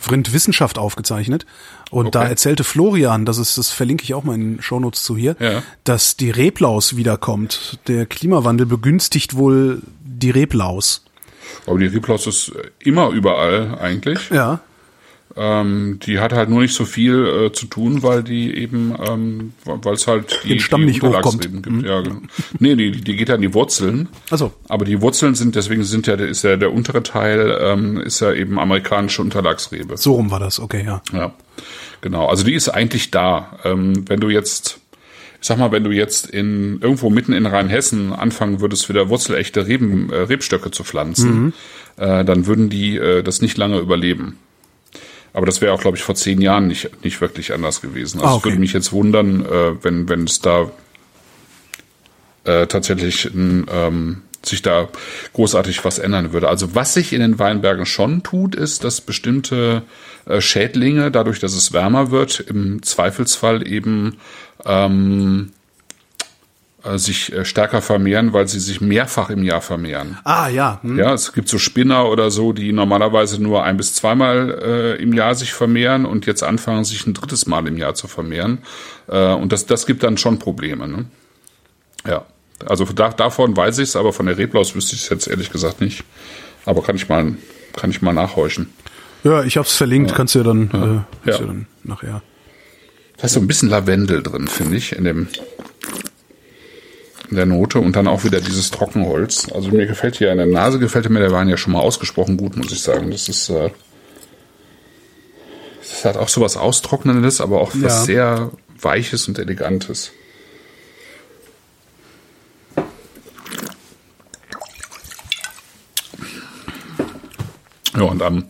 Vrind Wissenschaft aufgezeichnet. Und okay. da erzählte Florian, das ist, das verlinke ich auch mal in den Shownotes zu hier, ja. dass die Reblaus wiederkommt. Der Klimawandel begünstigt wohl die Reblaus. Aber die Reblaus ist immer überall eigentlich. Ja. Ähm, die hat halt nur nicht so viel äh, zu tun, weil die eben, ähm, weil es halt die, Den Stamm die nicht hochkommt. gibt. Mhm. Ja, genau. Nee, die, die geht an die Wurzeln. Also. Aber die Wurzeln sind, deswegen sind ja, ist ja der untere Teil, ähm, ist ja eben amerikanische Unterlagsrebe. So rum war das, okay, ja. Ja, genau. Also die ist eigentlich da. Ähm, wenn du jetzt ich sag mal, wenn du jetzt in irgendwo mitten in Rheinhessen anfangen würdest, wieder wurzelechte Reben, äh, Rebstöcke zu pflanzen, mhm. äh, dann würden die äh, das nicht lange überleben. Aber das wäre auch, glaube ich, vor zehn Jahren nicht, nicht wirklich anders gewesen. Also ah, okay. es würde mich jetzt wundern, äh, wenn, wenn es da äh, tatsächlich ähm, sich da großartig was ändern würde. Also was sich in den Weinbergen schon tut, ist, dass bestimmte äh, Schädlinge, dadurch, dass es wärmer wird, im Zweifelsfall eben ähm, äh, sich äh, stärker vermehren, weil sie sich mehrfach im Jahr vermehren. Ah ja. Hm. Ja, es gibt so Spinner oder so, die normalerweise nur ein bis zweimal äh, im Jahr sich vermehren und jetzt anfangen, sich ein drittes Mal im Jahr zu vermehren. Äh, und das, das gibt dann schon Probleme. Ne? Ja, also da, davon weiß ich es, aber von der Reblaus wüsste ich es jetzt ehrlich gesagt nicht. Aber kann ich mal, kann ich mal nachhorchen. Ja, ich habe es verlinkt, ja. kannst du ja dann, ja. Äh, ja. ja dann nachher. Da ist so ein bisschen Lavendel drin, finde ich, in dem der Note und dann auch wieder dieses Trockenholz. Also mir gefällt hier in der Nase gefällt mir der Wein ja schon mal ausgesprochen gut, muss ich sagen. Das ist äh, das hat auch so was austrocknendes, aber auch was ja. sehr weiches und elegantes. Ja, und am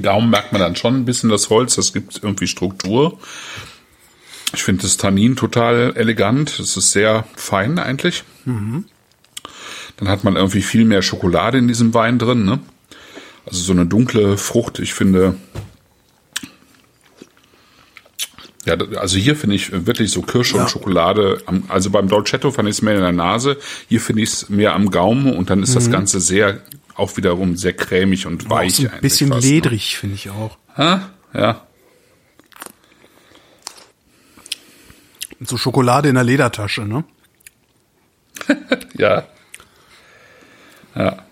Gaumen merkt man dann schon ein bisschen das Holz, das gibt irgendwie Struktur. Ich finde das Tannin total elegant. Es ist sehr fein eigentlich. Mhm. Dann hat man irgendwie viel mehr Schokolade in diesem Wein drin. Ne? Also so eine dunkle Frucht. Ich finde, ja, also hier finde ich wirklich so Kirsche ja. und Schokolade. Also beim Dolcetto fand ich es mehr in der Nase. Hier finde ich es mehr am Gaumen und dann ist mhm. das Ganze sehr, auch wiederum sehr cremig und weich. Auch so ein bisschen fast, ne? ledrig, ne? finde ich auch. Ha? Ja. So Schokolade in der Ledertasche, ne? ja. Ja.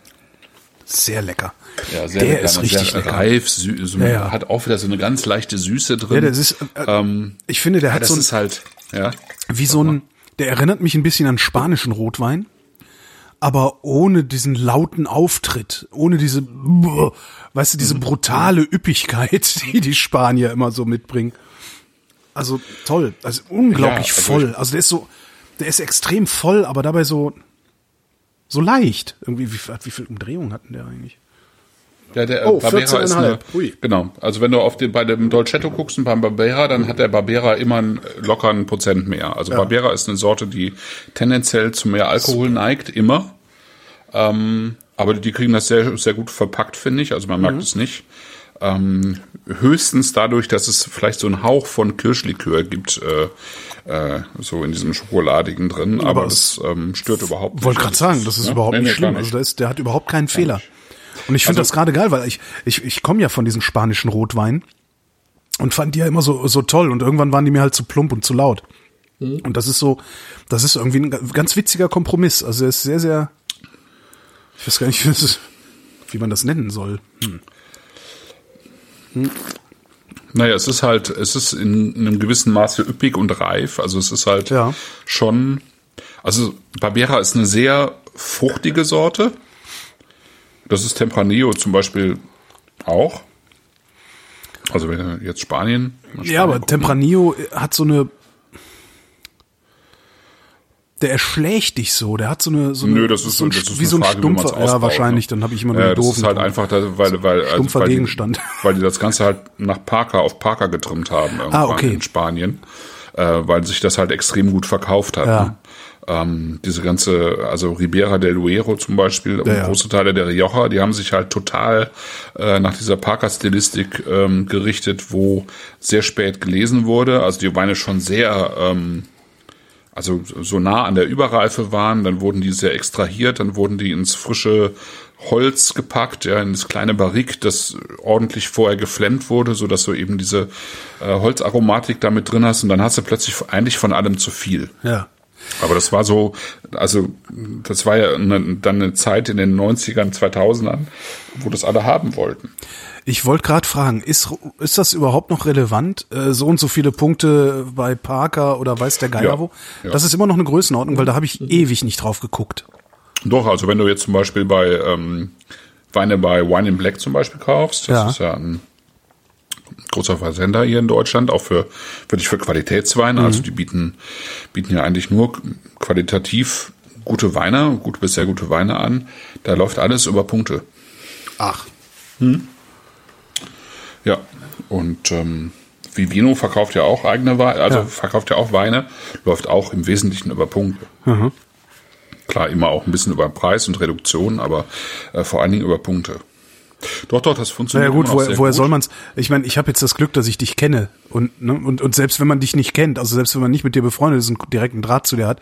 Sehr lecker. Ja, sehr der lecker, ist richtig sehr lecker. reif, so ja, ja. hat auch wieder so eine ganz leichte Süße drin. Ja, das ist, äh, ähm, ich finde, der hat das so ein, halt, ja. Wie so ein, der erinnert mich ein bisschen an spanischen Rotwein, aber ohne diesen lauten Auftritt, ohne diese, weißt du, diese brutale Üppigkeit, die die Spanier immer so mitbringen. Also toll, also unglaublich ja, also voll. Also der ist so, der ist extrem voll, aber dabei so so leicht. Irgendwie wie, wie viel Umdrehungen hatten der eigentlich? Ja, der oh, Barbera ist eine, Ui. genau. Also wenn du auf den, bei dem Dolcetto guckst und beim Barbera, dann hat der Barbera immer einen lockeren Prozent mehr. Also ja. Barbera ist eine Sorte, die tendenziell zu mehr Alkohol Super. neigt, immer. Ähm, aber die kriegen das sehr, sehr gut verpackt, finde ich. Also man merkt mhm. es nicht. Ähm, höchstens dadurch, dass es vielleicht so einen Hauch von Kirschlikör gibt, äh, äh, so in diesem Schokoladigen drin, aber, Aber das ähm, stört überhaupt nicht. Wollte gerade sagen, das ist Ja? überhaupt Nee, nicht nee, schlimm. gar Also der, ist, der hat überhaupt keinen Fehler. nicht. Und ich finde Also- das gerade geil, weil ich, ich, ich komme ja von diesen spanischen Rotwein und fand die ja immer so, so toll und irgendwann waren die mir halt zu plump und zu laut. Mhm. Und das ist so, das ist irgendwie ein ganz witziger Kompromiss. Also er ist sehr, sehr, ich weiß gar nicht, wie, man das nennen soll. Naja, es ist halt, es ist in, in einem gewissen Maße üppig und reif. Also es ist halt Ja. schon, also Barbera ist eine sehr fruchtige Sorte. Das ist Tempranillo zum Beispiel auch. Also wenn jetzt Spanien. Spanien Ja, aber gucken. Tempranillo hat so eine, der erschlägt dich so, der hat so eine, so eine Nö, das ist so ein, das ist wie so ein Frage, stumpfer, ja wahrscheinlich, ne? dann habe ich immer nur ja, die das ist halt einfach, da, weil, weil, also, Stumpfer weil, die, Gegenstand. weil die das Ganze halt nach Parker auf Parker getrimmt haben irgendwann Ah, okay. in Spanien, äh, weil sich das halt extrem gut verkauft hat. Ja. Ne? Ähm, diese ganze, also Ribera del Duero zum Beispiel und ja. große Teile der Rioja, die haben sich halt total äh, nach dieser Parker-Stilistik ähm, gerichtet, wo sehr spät gelesen wurde. Also die Weine schon sehr ähm, also so nah an der Überreife waren, dann wurden die sehr extrahiert, dann wurden die ins frische Holz gepackt, ja, in das kleine Barrik, das ordentlich vorher geflemmt wurde, so dass du eben diese äh, Holzaromatik damit drin hast und dann hast du plötzlich eigentlich von allem zu viel. Ja. Aber das war so, also das war ja eine, dann eine Zeit in den 90ern, 2000ern, wo das alle haben wollten. Ich wollte gerade fragen, ist, ist das überhaupt noch relevant? Äh, so und so viele Punkte bei Parker oder weiß der Geier Ja, wo? ja. Das ist immer noch eine Größenordnung, weil da habe ich ewig nicht drauf geguckt. Doch, also wenn du jetzt zum Beispiel bei ähm, Weine bei Wine in Black zum Beispiel kaufst, das Ja. ist ja ein großer Versender hier in Deutschland, auch für wirklich für Qualitätsweine. Mhm. Also die bieten bieten ja eigentlich nur qualitativ gute Weine, gute bis sehr gute Weine an. Da läuft alles über Punkte. Ach. Ja. Und ähm, Vivino verkauft ja auch eigene Weine, also Ja. verkauft ja auch Weine, läuft auch im Wesentlichen über Punkte. Klar, immer auch ein bisschen über Preis und Reduktion, aber äh, vor allen Dingen über Punkte. Doch, doch, das funktioniert. Naja gut, woher, sehr woher gut. soll man's? Ich meine, ich habe jetzt das Glück, dass ich dich kenne und, ne, und und selbst wenn man dich nicht kennt, also selbst wenn man nicht mit dir befreundet ist und direkten Draht zu dir hat,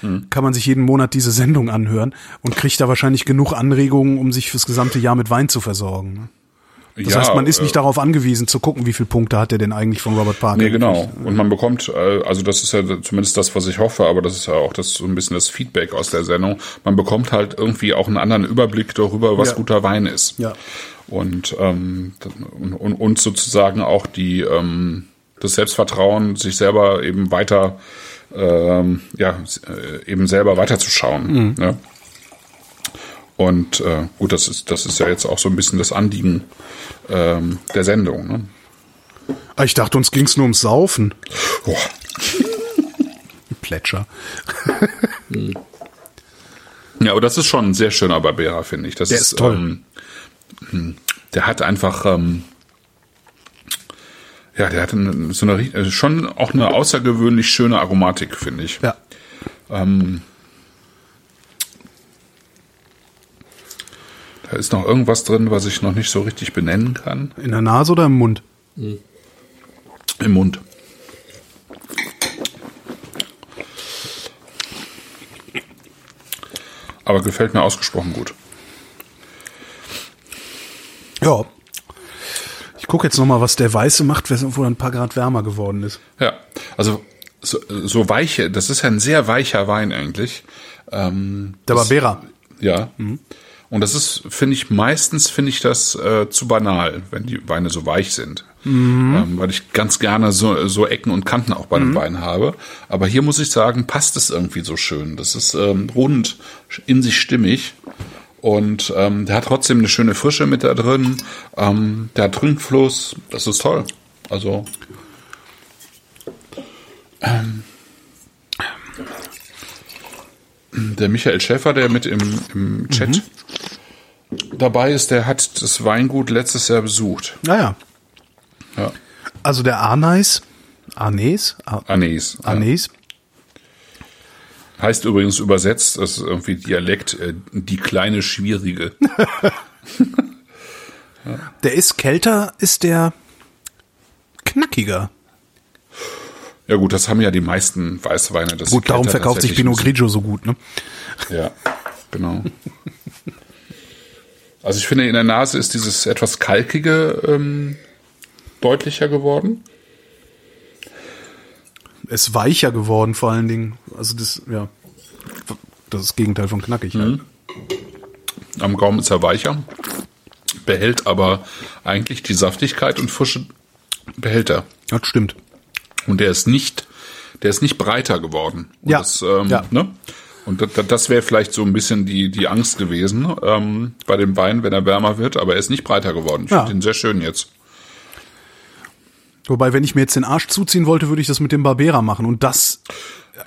Hm. kann man sich jeden Monat diese Sendung anhören und kriegt da wahrscheinlich genug Anregungen, um sich fürs gesamte Jahr mit Wein zu versorgen. ne? Das Ja, heißt, man ist äh, nicht darauf angewiesen zu gucken, wie viele Punkte hat er denn eigentlich von Robert Parker. Nee, genau. gekriegt. Und man bekommt, äh, also das ist ja zumindest das, was ich hoffe, aber das ist ja auch das so ein bisschen das Feedback aus der Sendung. Man bekommt halt irgendwie auch einen anderen Überblick darüber, was Ja. guter Wein ist. Ja. Und, ähm, und, und, sozusagen auch die ähm, das Selbstvertrauen, sich selber eben weiter ähm, ja äh, eben selber weiterzuschauen. Ne? Und äh, gut, das ist das ist ja jetzt auch so ein bisschen das Anliegen ähm, der Sendung. Ne? Ah, Ich dachte, uns ging's nur ums Saufen. Boah. Plätscher. Ja, aber das ist schon ein sehr schöner Barbera, finde ich. Das Der ist toll. Ähm, der hat einfach, ähm, ja, der hat eine, so eine, äh, schon auch eine außergewöhnlich schöne Aromatik, finde ich. Ja. Da ist noch irgendwas drin, was ich noch nicht so richtig benennen kann. In der Nase oder im Mund? Im Mund. Aber gefällt mir ausgesprochen gut. Ja. Ich gucke jetzt noch mal, was der Weiße macht, wo er ein paar Grad wärmer geworden ist. Ja, also so, so weiche, das ist ja ein sehr weicher Wein eigentlich. Ähm, Der Barbera. Ja. Und das ist, finde ich, meistens finde ich das äh, zu banal, wenn die Weine so weich sind. Ähm, weil ich ganz gerne so, so Ecken und Kanten auch bei einem Wein habe. Aber hier muss ich sagen, passt es irgendwie so schön. Das ist ähm, rund, in sich stimmig. Und ähm, der hat trotzdem eine schöne Frische mit da drin. Ähm, der hat Trinkfluss. Das ist toll. Also. Ähm, der Michael Schäfer, der mit im, im Chat dabei ist, der hat das Weingut letztes Jahr besucht. Naja. Ja. Also der Arneis. Arnes? Ar. Ja. Arnes. Heißt übrigens übersetzt, das ist irgendwie Dialekt, äh, die kleine Schwierige. Der ist kälter, ist der knackiger. Ja gut, das haben ja die meisten Weißweine. dass Gut, darum verkauft sich Pinot. Grigio so gut, ne? Ja, genau. Also ich finde, in der Nase ist dieses etwas kalkige ähm, deutlicher geworden. Ist weicher geworden, vor allen Dingen. Also das, ja. Das ist das Gegenteil von knackig. Mhm. Halt. Am Gaumen ist er weicher, behält aber eigentlich die Saftigkeit und Frische behält er. Das stimmt. Und der ist nicht, der ist nicht breiter geworden. Und Ja, Das, ähm, ja. Ne? Und das, das wäre vielleicht so ein bisschen die, die Angst gewesen ähm, bei dem Wein, wenn er wärmer wird, aber er ist nicht breiter geworden. Ich Ja. finde ihn sehr schön jetzt. Wobei, wenn ich mir jetzt den Arsch zuziehen wollte, würde ich das mit dem Barbera machen. Und das,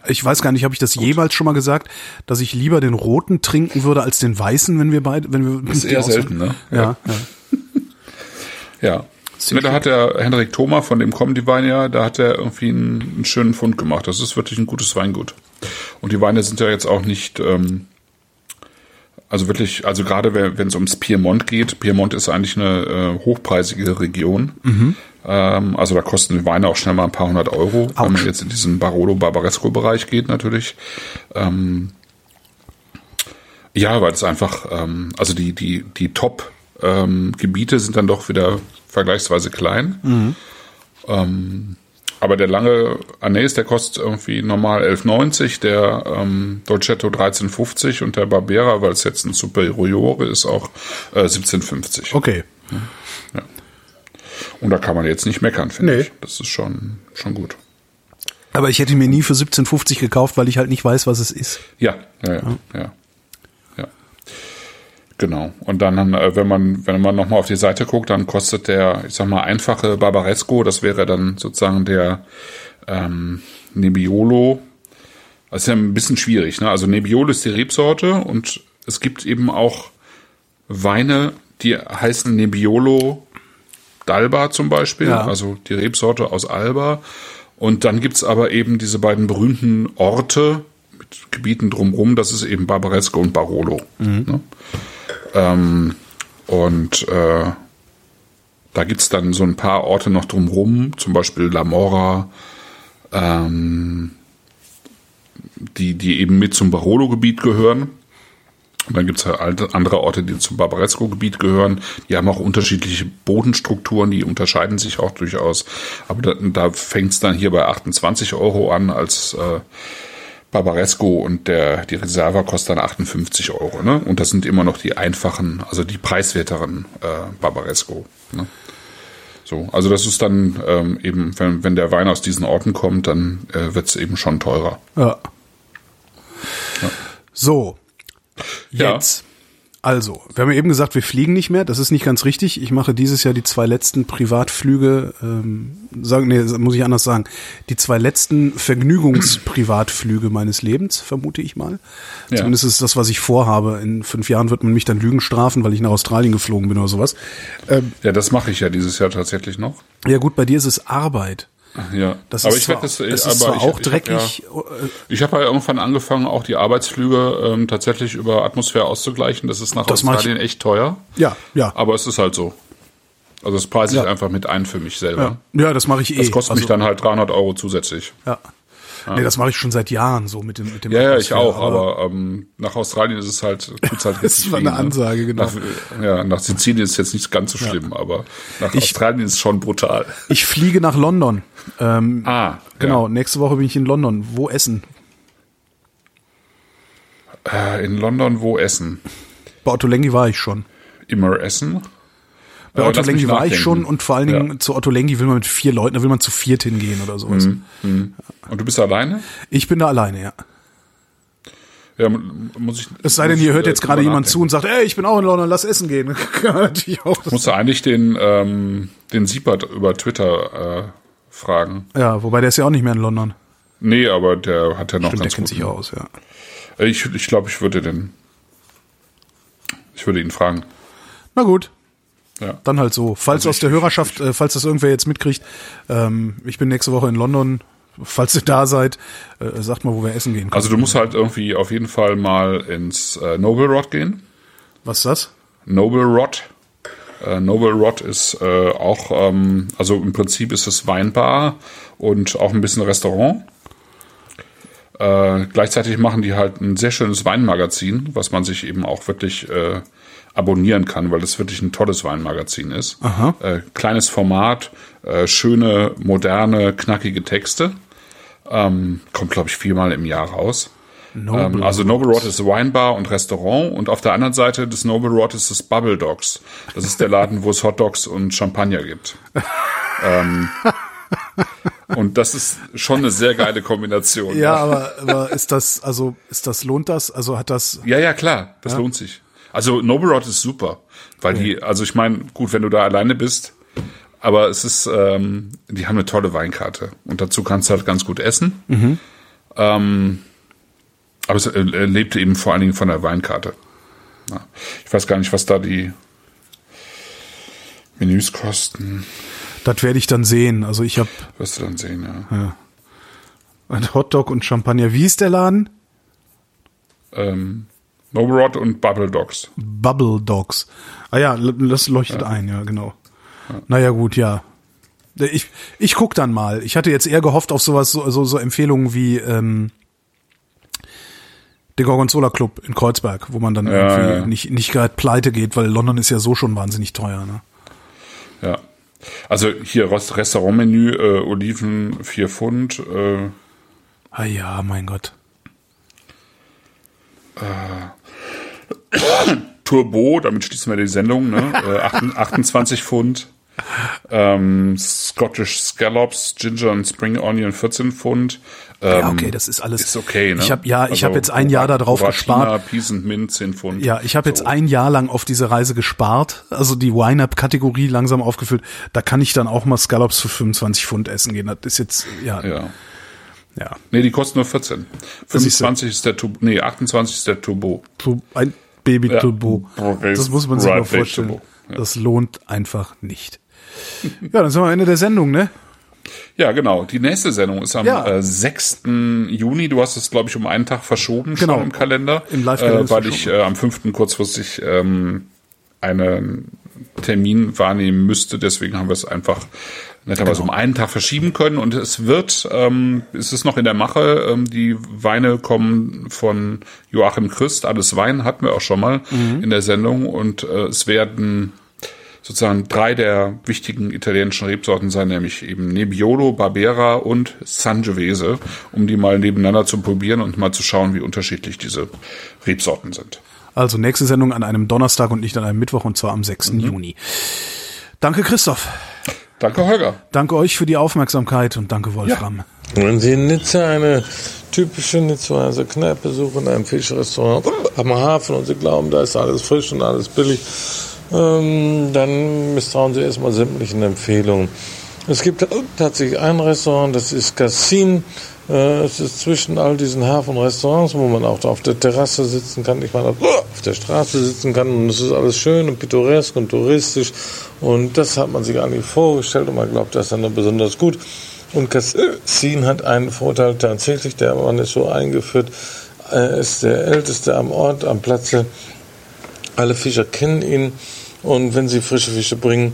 ich weiß gar nicht, habe ich das jeweils schon mal gesagt, dass ich lieber den roten trinken würde als den weißen, wenn wir beide, wenn wir. Das ist eher selten, ne? Ja, ja. Ja. Ziemlich Ja, da hat der Henrik Thoma von dem Comedy Wein ja, da hat er irgendwie einen, einen schönen Fund gemacht. Das ist wirklich ein gutes Weingut. Und die Weine sind ja jetzt auch nicht, ähm, also wirklich, also gerade wenn es ums Piemont geht, Piemont ist eigentlich eine äh, hochpreisige Region. Ähm, also da kosten die Weine auch schnell mal ein paar hundert Euro, wenn man jetzt in diesen Barolo Barbaresco Bereich geht natürlich. Ähm, ja, weil es einfach, ähm, also die, die, die Top-Gebiete sind dann doch wieder vergleichsweise klein. Ähm, aber der lange Anais, der kostet irgendwie normal 11,90, der ähm, Dolcetto 13,50 und der Barbera, weil es jetzt ein Superiore ist, auch äh, 17,50. Okay. Und da kann man jetzt nicht meckern, finde Nee. ich. Das ist schon, schon gut. Aber ich hätte mir nie für 17,50 gekauft, weil ich halt nicht weiß, was es ist. Ja, ja, ja, ja. ja. Genau. Und dann, äh, wenn man, wenn man nochmal auf die Seite guckt, dann kostet der, ich sag mal, einfache Barbaresco, das wäre dann sozusagen der ähm, Nebbiolo. Das ist ja ein bisschen schwierig, ne? Also Nebbiolo ist die Rebsorte und es gibt eben auch Weine, die heißen Nebbiolo d'Alba zum Beispiel, Ja. also die Rebsorte aus Alba. Und dann gibt's aber eben diese beiden berühmten Orte mit Gebieten drumherum, das ist eben Barbaresco und Barolo. Ne? Ähm, und äh, da gibt's dann so ein paar Orte noch drumherum, zum Beispiel La Mora, ähm, die, die eben mit zum Barolo-Gebiet gehören. Und dann gibt's halt alte- andere Orte, die zum Barbaresco-Gebiet gehören. Die haben auch unterschiedliche Bodenstrukturen, die unterscheiden sich auch durchaus. Aber da, da fängt's dann hier bei 28 Euro an als äh, Barbaresco und der die Reserva kostet dann 58 Euro. Ne? Und das sind immer noch die einfachen, also die preiswerteren äh, Barbaresco. Ne? So, also das ist dann ähm, eben, wenn, wenn der Wein aus diesen Orten kommt, dann äh, wird's eben schon teurer. Ja. So. Ja. Also, wir haben ja eben gesagt, wir fliegen nicht mehr. Das ist nicht ganz richtig. Ich mache dieses Jahr die zwei letzten Privatflüge, ähm, sagen, nee, muss ich anders sagen. Die zwei letzten Vergnügungsprivatflüge meines Lebens, vermute ich mal. Ja. Zumindest ist das, was ich vorhabe. In fünf Jahren wird man mich dann Lügen strafen, weil ich nach Australien geflogen bin oder sowas. Ähm, Ja, das mache ich ja dieses Jahr tatsächlich noch. ja gut, bei dir ist es Arbeit. Ja, Das aber ist ich zwar, das, das aber ist zwar ich, auch ich dreckig. Hab ja, ich habe ja irgendwann angefangen, auch die Arbeitsflüge ähm, tatsächlich über Atmosphäre auszugleichen. Das ist nach Das Australien echt teuer. ja, ja. Aber es ist halt so. Also das preise ich Ja. einfach mit ein für mich selber. Ja, ja das mache ich eh. Das kostet mich Also- dann halt 300 Euro zusätzlich. Ja. Nee, das mache ich schon seit Jahren so mit dem mit dem Ja, ja, ich auch, aber ähm, nach Australien ist es halt, tut's halt Das richtig war eine Ansage, genau. Nach, ja, nach Sizilien ist jetzt nicht ganz so schlimm, aber nach Australien ist es schon brutal. ich fliege nach London. Ähm, Ah, genau, Ja. nächste Woche bin ich in London. Wo essen? Äh, in London wo essen? Bei Otto Lengi war ich schon. Immer essen? Bei Äh, Otto Lengi war ich schon und vor allen Dingen Ja. zu Otto Lengi will man mit vier Leuten, da will man zu viert hingehen oder sowas. Und du bist alleine? Ich bin da alleine, ja. Ja, muss ich. Es sei denn, hier hört äh, jetzt gerade jemand zu und sagt, ey, ich bin auch in London, lass essen gehen. Ich musste eigentlich den, ähm, den Siebert über Twitter äh, fragen. Ja, wobei der ist ja auch nicht mehr in London. Nee, aber der hat ja noch Stimmt, der ganz kennt gut. sich aus, ja. Äh, Ich, ich glaube, ich würde den. Ich würde ihn fragen. Na gut, Ja. dann halt so. Falls Also aus der Hörerschaft, äh, falls das irgendwer jetzt mitkriegt, ähm, ich bin nächste Woche in London. Falls ihr da seid, äh, sagt mal, wo wir essen gehen können. Also du musst halt irgendwie auf jeden Fall mal ins äh, Noble Rod gehen. Was ist das? Noble Rod. Äh, Noble Rod ist äh, auch, ähm, also im Prinzip ist es Weinbar und auch ein bisschen Restaurant. Äh, gleichzeitig machen die halt ein sehr schönes Weinmagazin, was man sich eben auch wirklich äh, abonnieren kann, weil das wirklich ein tolles Weinmagazin ist. Äh, kleines Format, äh, schöne, moderne, knackige Texte. Ähm, kommt, glaube ich, viermal im Jahr raus. Noble ähm, also Noble Rod ist Weinbar und Restaurant und auf der anderen Seite des Noble Rod ist das Bubble Dogs. Das ist der Laden, wo es Hot Dogs und Champagner gibt. ähm, und das ist schon eine sehr geile Kombination. Ja, aber, aber ist das, also ist das, lohnt das? Also hat das. Ja, ja, klar, das lohnt sich. Also Noble Rod ist super, weil die, also ich meine, gut, wenn du da alleine bist, aber es ist, ähm, die haben eine tolle Weinkarte und dazu kannst du halt ganz gut essen. Ähm, aber es äh, lebte eben vor allen Dingen von der Weinkarte. Ja. Ich weiß gar nicht, was da die Menüs kosten. Das werde ich dann sehen. Also ich habe Wirst du dann sehen, ja. ein Hotdog und Champagner. Wie ist der Laden? Ähm, Noble Rod und Bubble Dogs. Bubble Dogs. Ah ja, das leuchtet ein, ja, genau. Naja, gut, ja. Ich, ich guck dann mal. Ich hatte jetzt eher gehofft auf sowas, so, so, so Empfehlungen wie ähm, der Gorgonzola Club in Kreuzberg, wo man dann irgendwie ja. nicht, nicht gerade pleite geht, weil London ist ja so schon wahnsinnig teuer. Ne? Ja. Also hier Rest- Restaurantmenü, äh, Oliven 4 Pfund, äh, Ah ja, mein Gott. Turbo, damit schließen wir die Sendung, ne? äh, 28 28 Pfund. Ähm, Scottish Scallops, Ginger und Spring Onion 14 Pfund. Ähm, Ja, okay, das ist alles. Ist okay, ne? Ich habe ja, ich Also habe jetzt ein Jahr darauf gespart. Peas and Mint 10 Pfund. Ja, ich habe jetzt So. ein Jahr lang auf diese Reise gespart, also die Wine-Up-Kategorie langsam aufgefüllt. Da kann ich dann auch mal Scallops für 25 Pfund essen gehen. Das ist jetzt, ja, ja. Ja. Nee, die kosten nur 14. siehst du. 25 ist der Turbo, nee, 28 ist der Turbo. Tu- Ein Baby-Turbo. Ja. Das muss man sich Right mal vorstellen. Turbo. Ja. Das lohnt einfach nicht. Ja, dann sind wir am Ende der Sendung, ne? Ja, genau. Die nächste Sendung ist am Ja. äh, 6. Juni. Du hast es, glaube ich, um einen Tag verschoben Genau. schon im Kalender. Im Live-Kalender äh, Weil ich äh, am 5. kurzfristig ähm, einen Termin wahrnehmen müsste. Deswegen haben wir es einfach netterweise Genau. um einen Tag verschieben können. Und es wird, ähm, es ist noch in der Mache, ähm, die Weine kommen von Joachim Christ. Alles Wein hatten wir auch schon mal Mhm. in der Sendung. Und äh, es werden sozusagen drei der wichtigen italienischen Rebsorten sein, nämlich eben Nebbiolo, Barbera und Sangiovese, um die mal nebeneinander zu probieren und mal zu schauen, wie unterschiedlich diese Rebsorten sind. Also nächste Sendung an einem Donnerstag und nicht an einem Mittwoch und zwar am 6. Mhm. Juni. Danke, Christoph. Danke, Holger. Danke euch für die Aufmerksamkeit und danke, Wolfram. Wenn Sie in Nizza eine typische Nizzaer Kneipe suchen, ein Fischrestaurant am Hafen und Sie glauben, da ist alles frisch und alles billig, ähm, dann misstrauen Sie erstmal sämtlichen Empfehlungen. Es gibt tatsächlich ein Restaurant, das ist Cassin. Äh, es ist zwischen all diesen Hafenrestaurants, wo man auch auf der Terrasse sitzen kann, ich meine, auf der Straße sitzen kann und es ist alles schön und pittoresk und touristisch und das hat man sich eigentlich vorgestellt und man glaubt, das ist dann besonders gut. Und Cassin hat einen Vorteil tatsächlich, der Mann ist so eingeführt, er ist der Älteste am Ort, am Platze. Alle Fischer kennen ihn und wenn sie frische Fische bringen,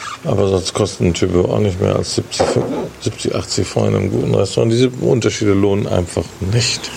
Aber sonst kostet ein Typo auch nicht mehr als 70, 70 80 Francs in einem guten Restaurant. Diese Unterschiede lohnen einfach nicht.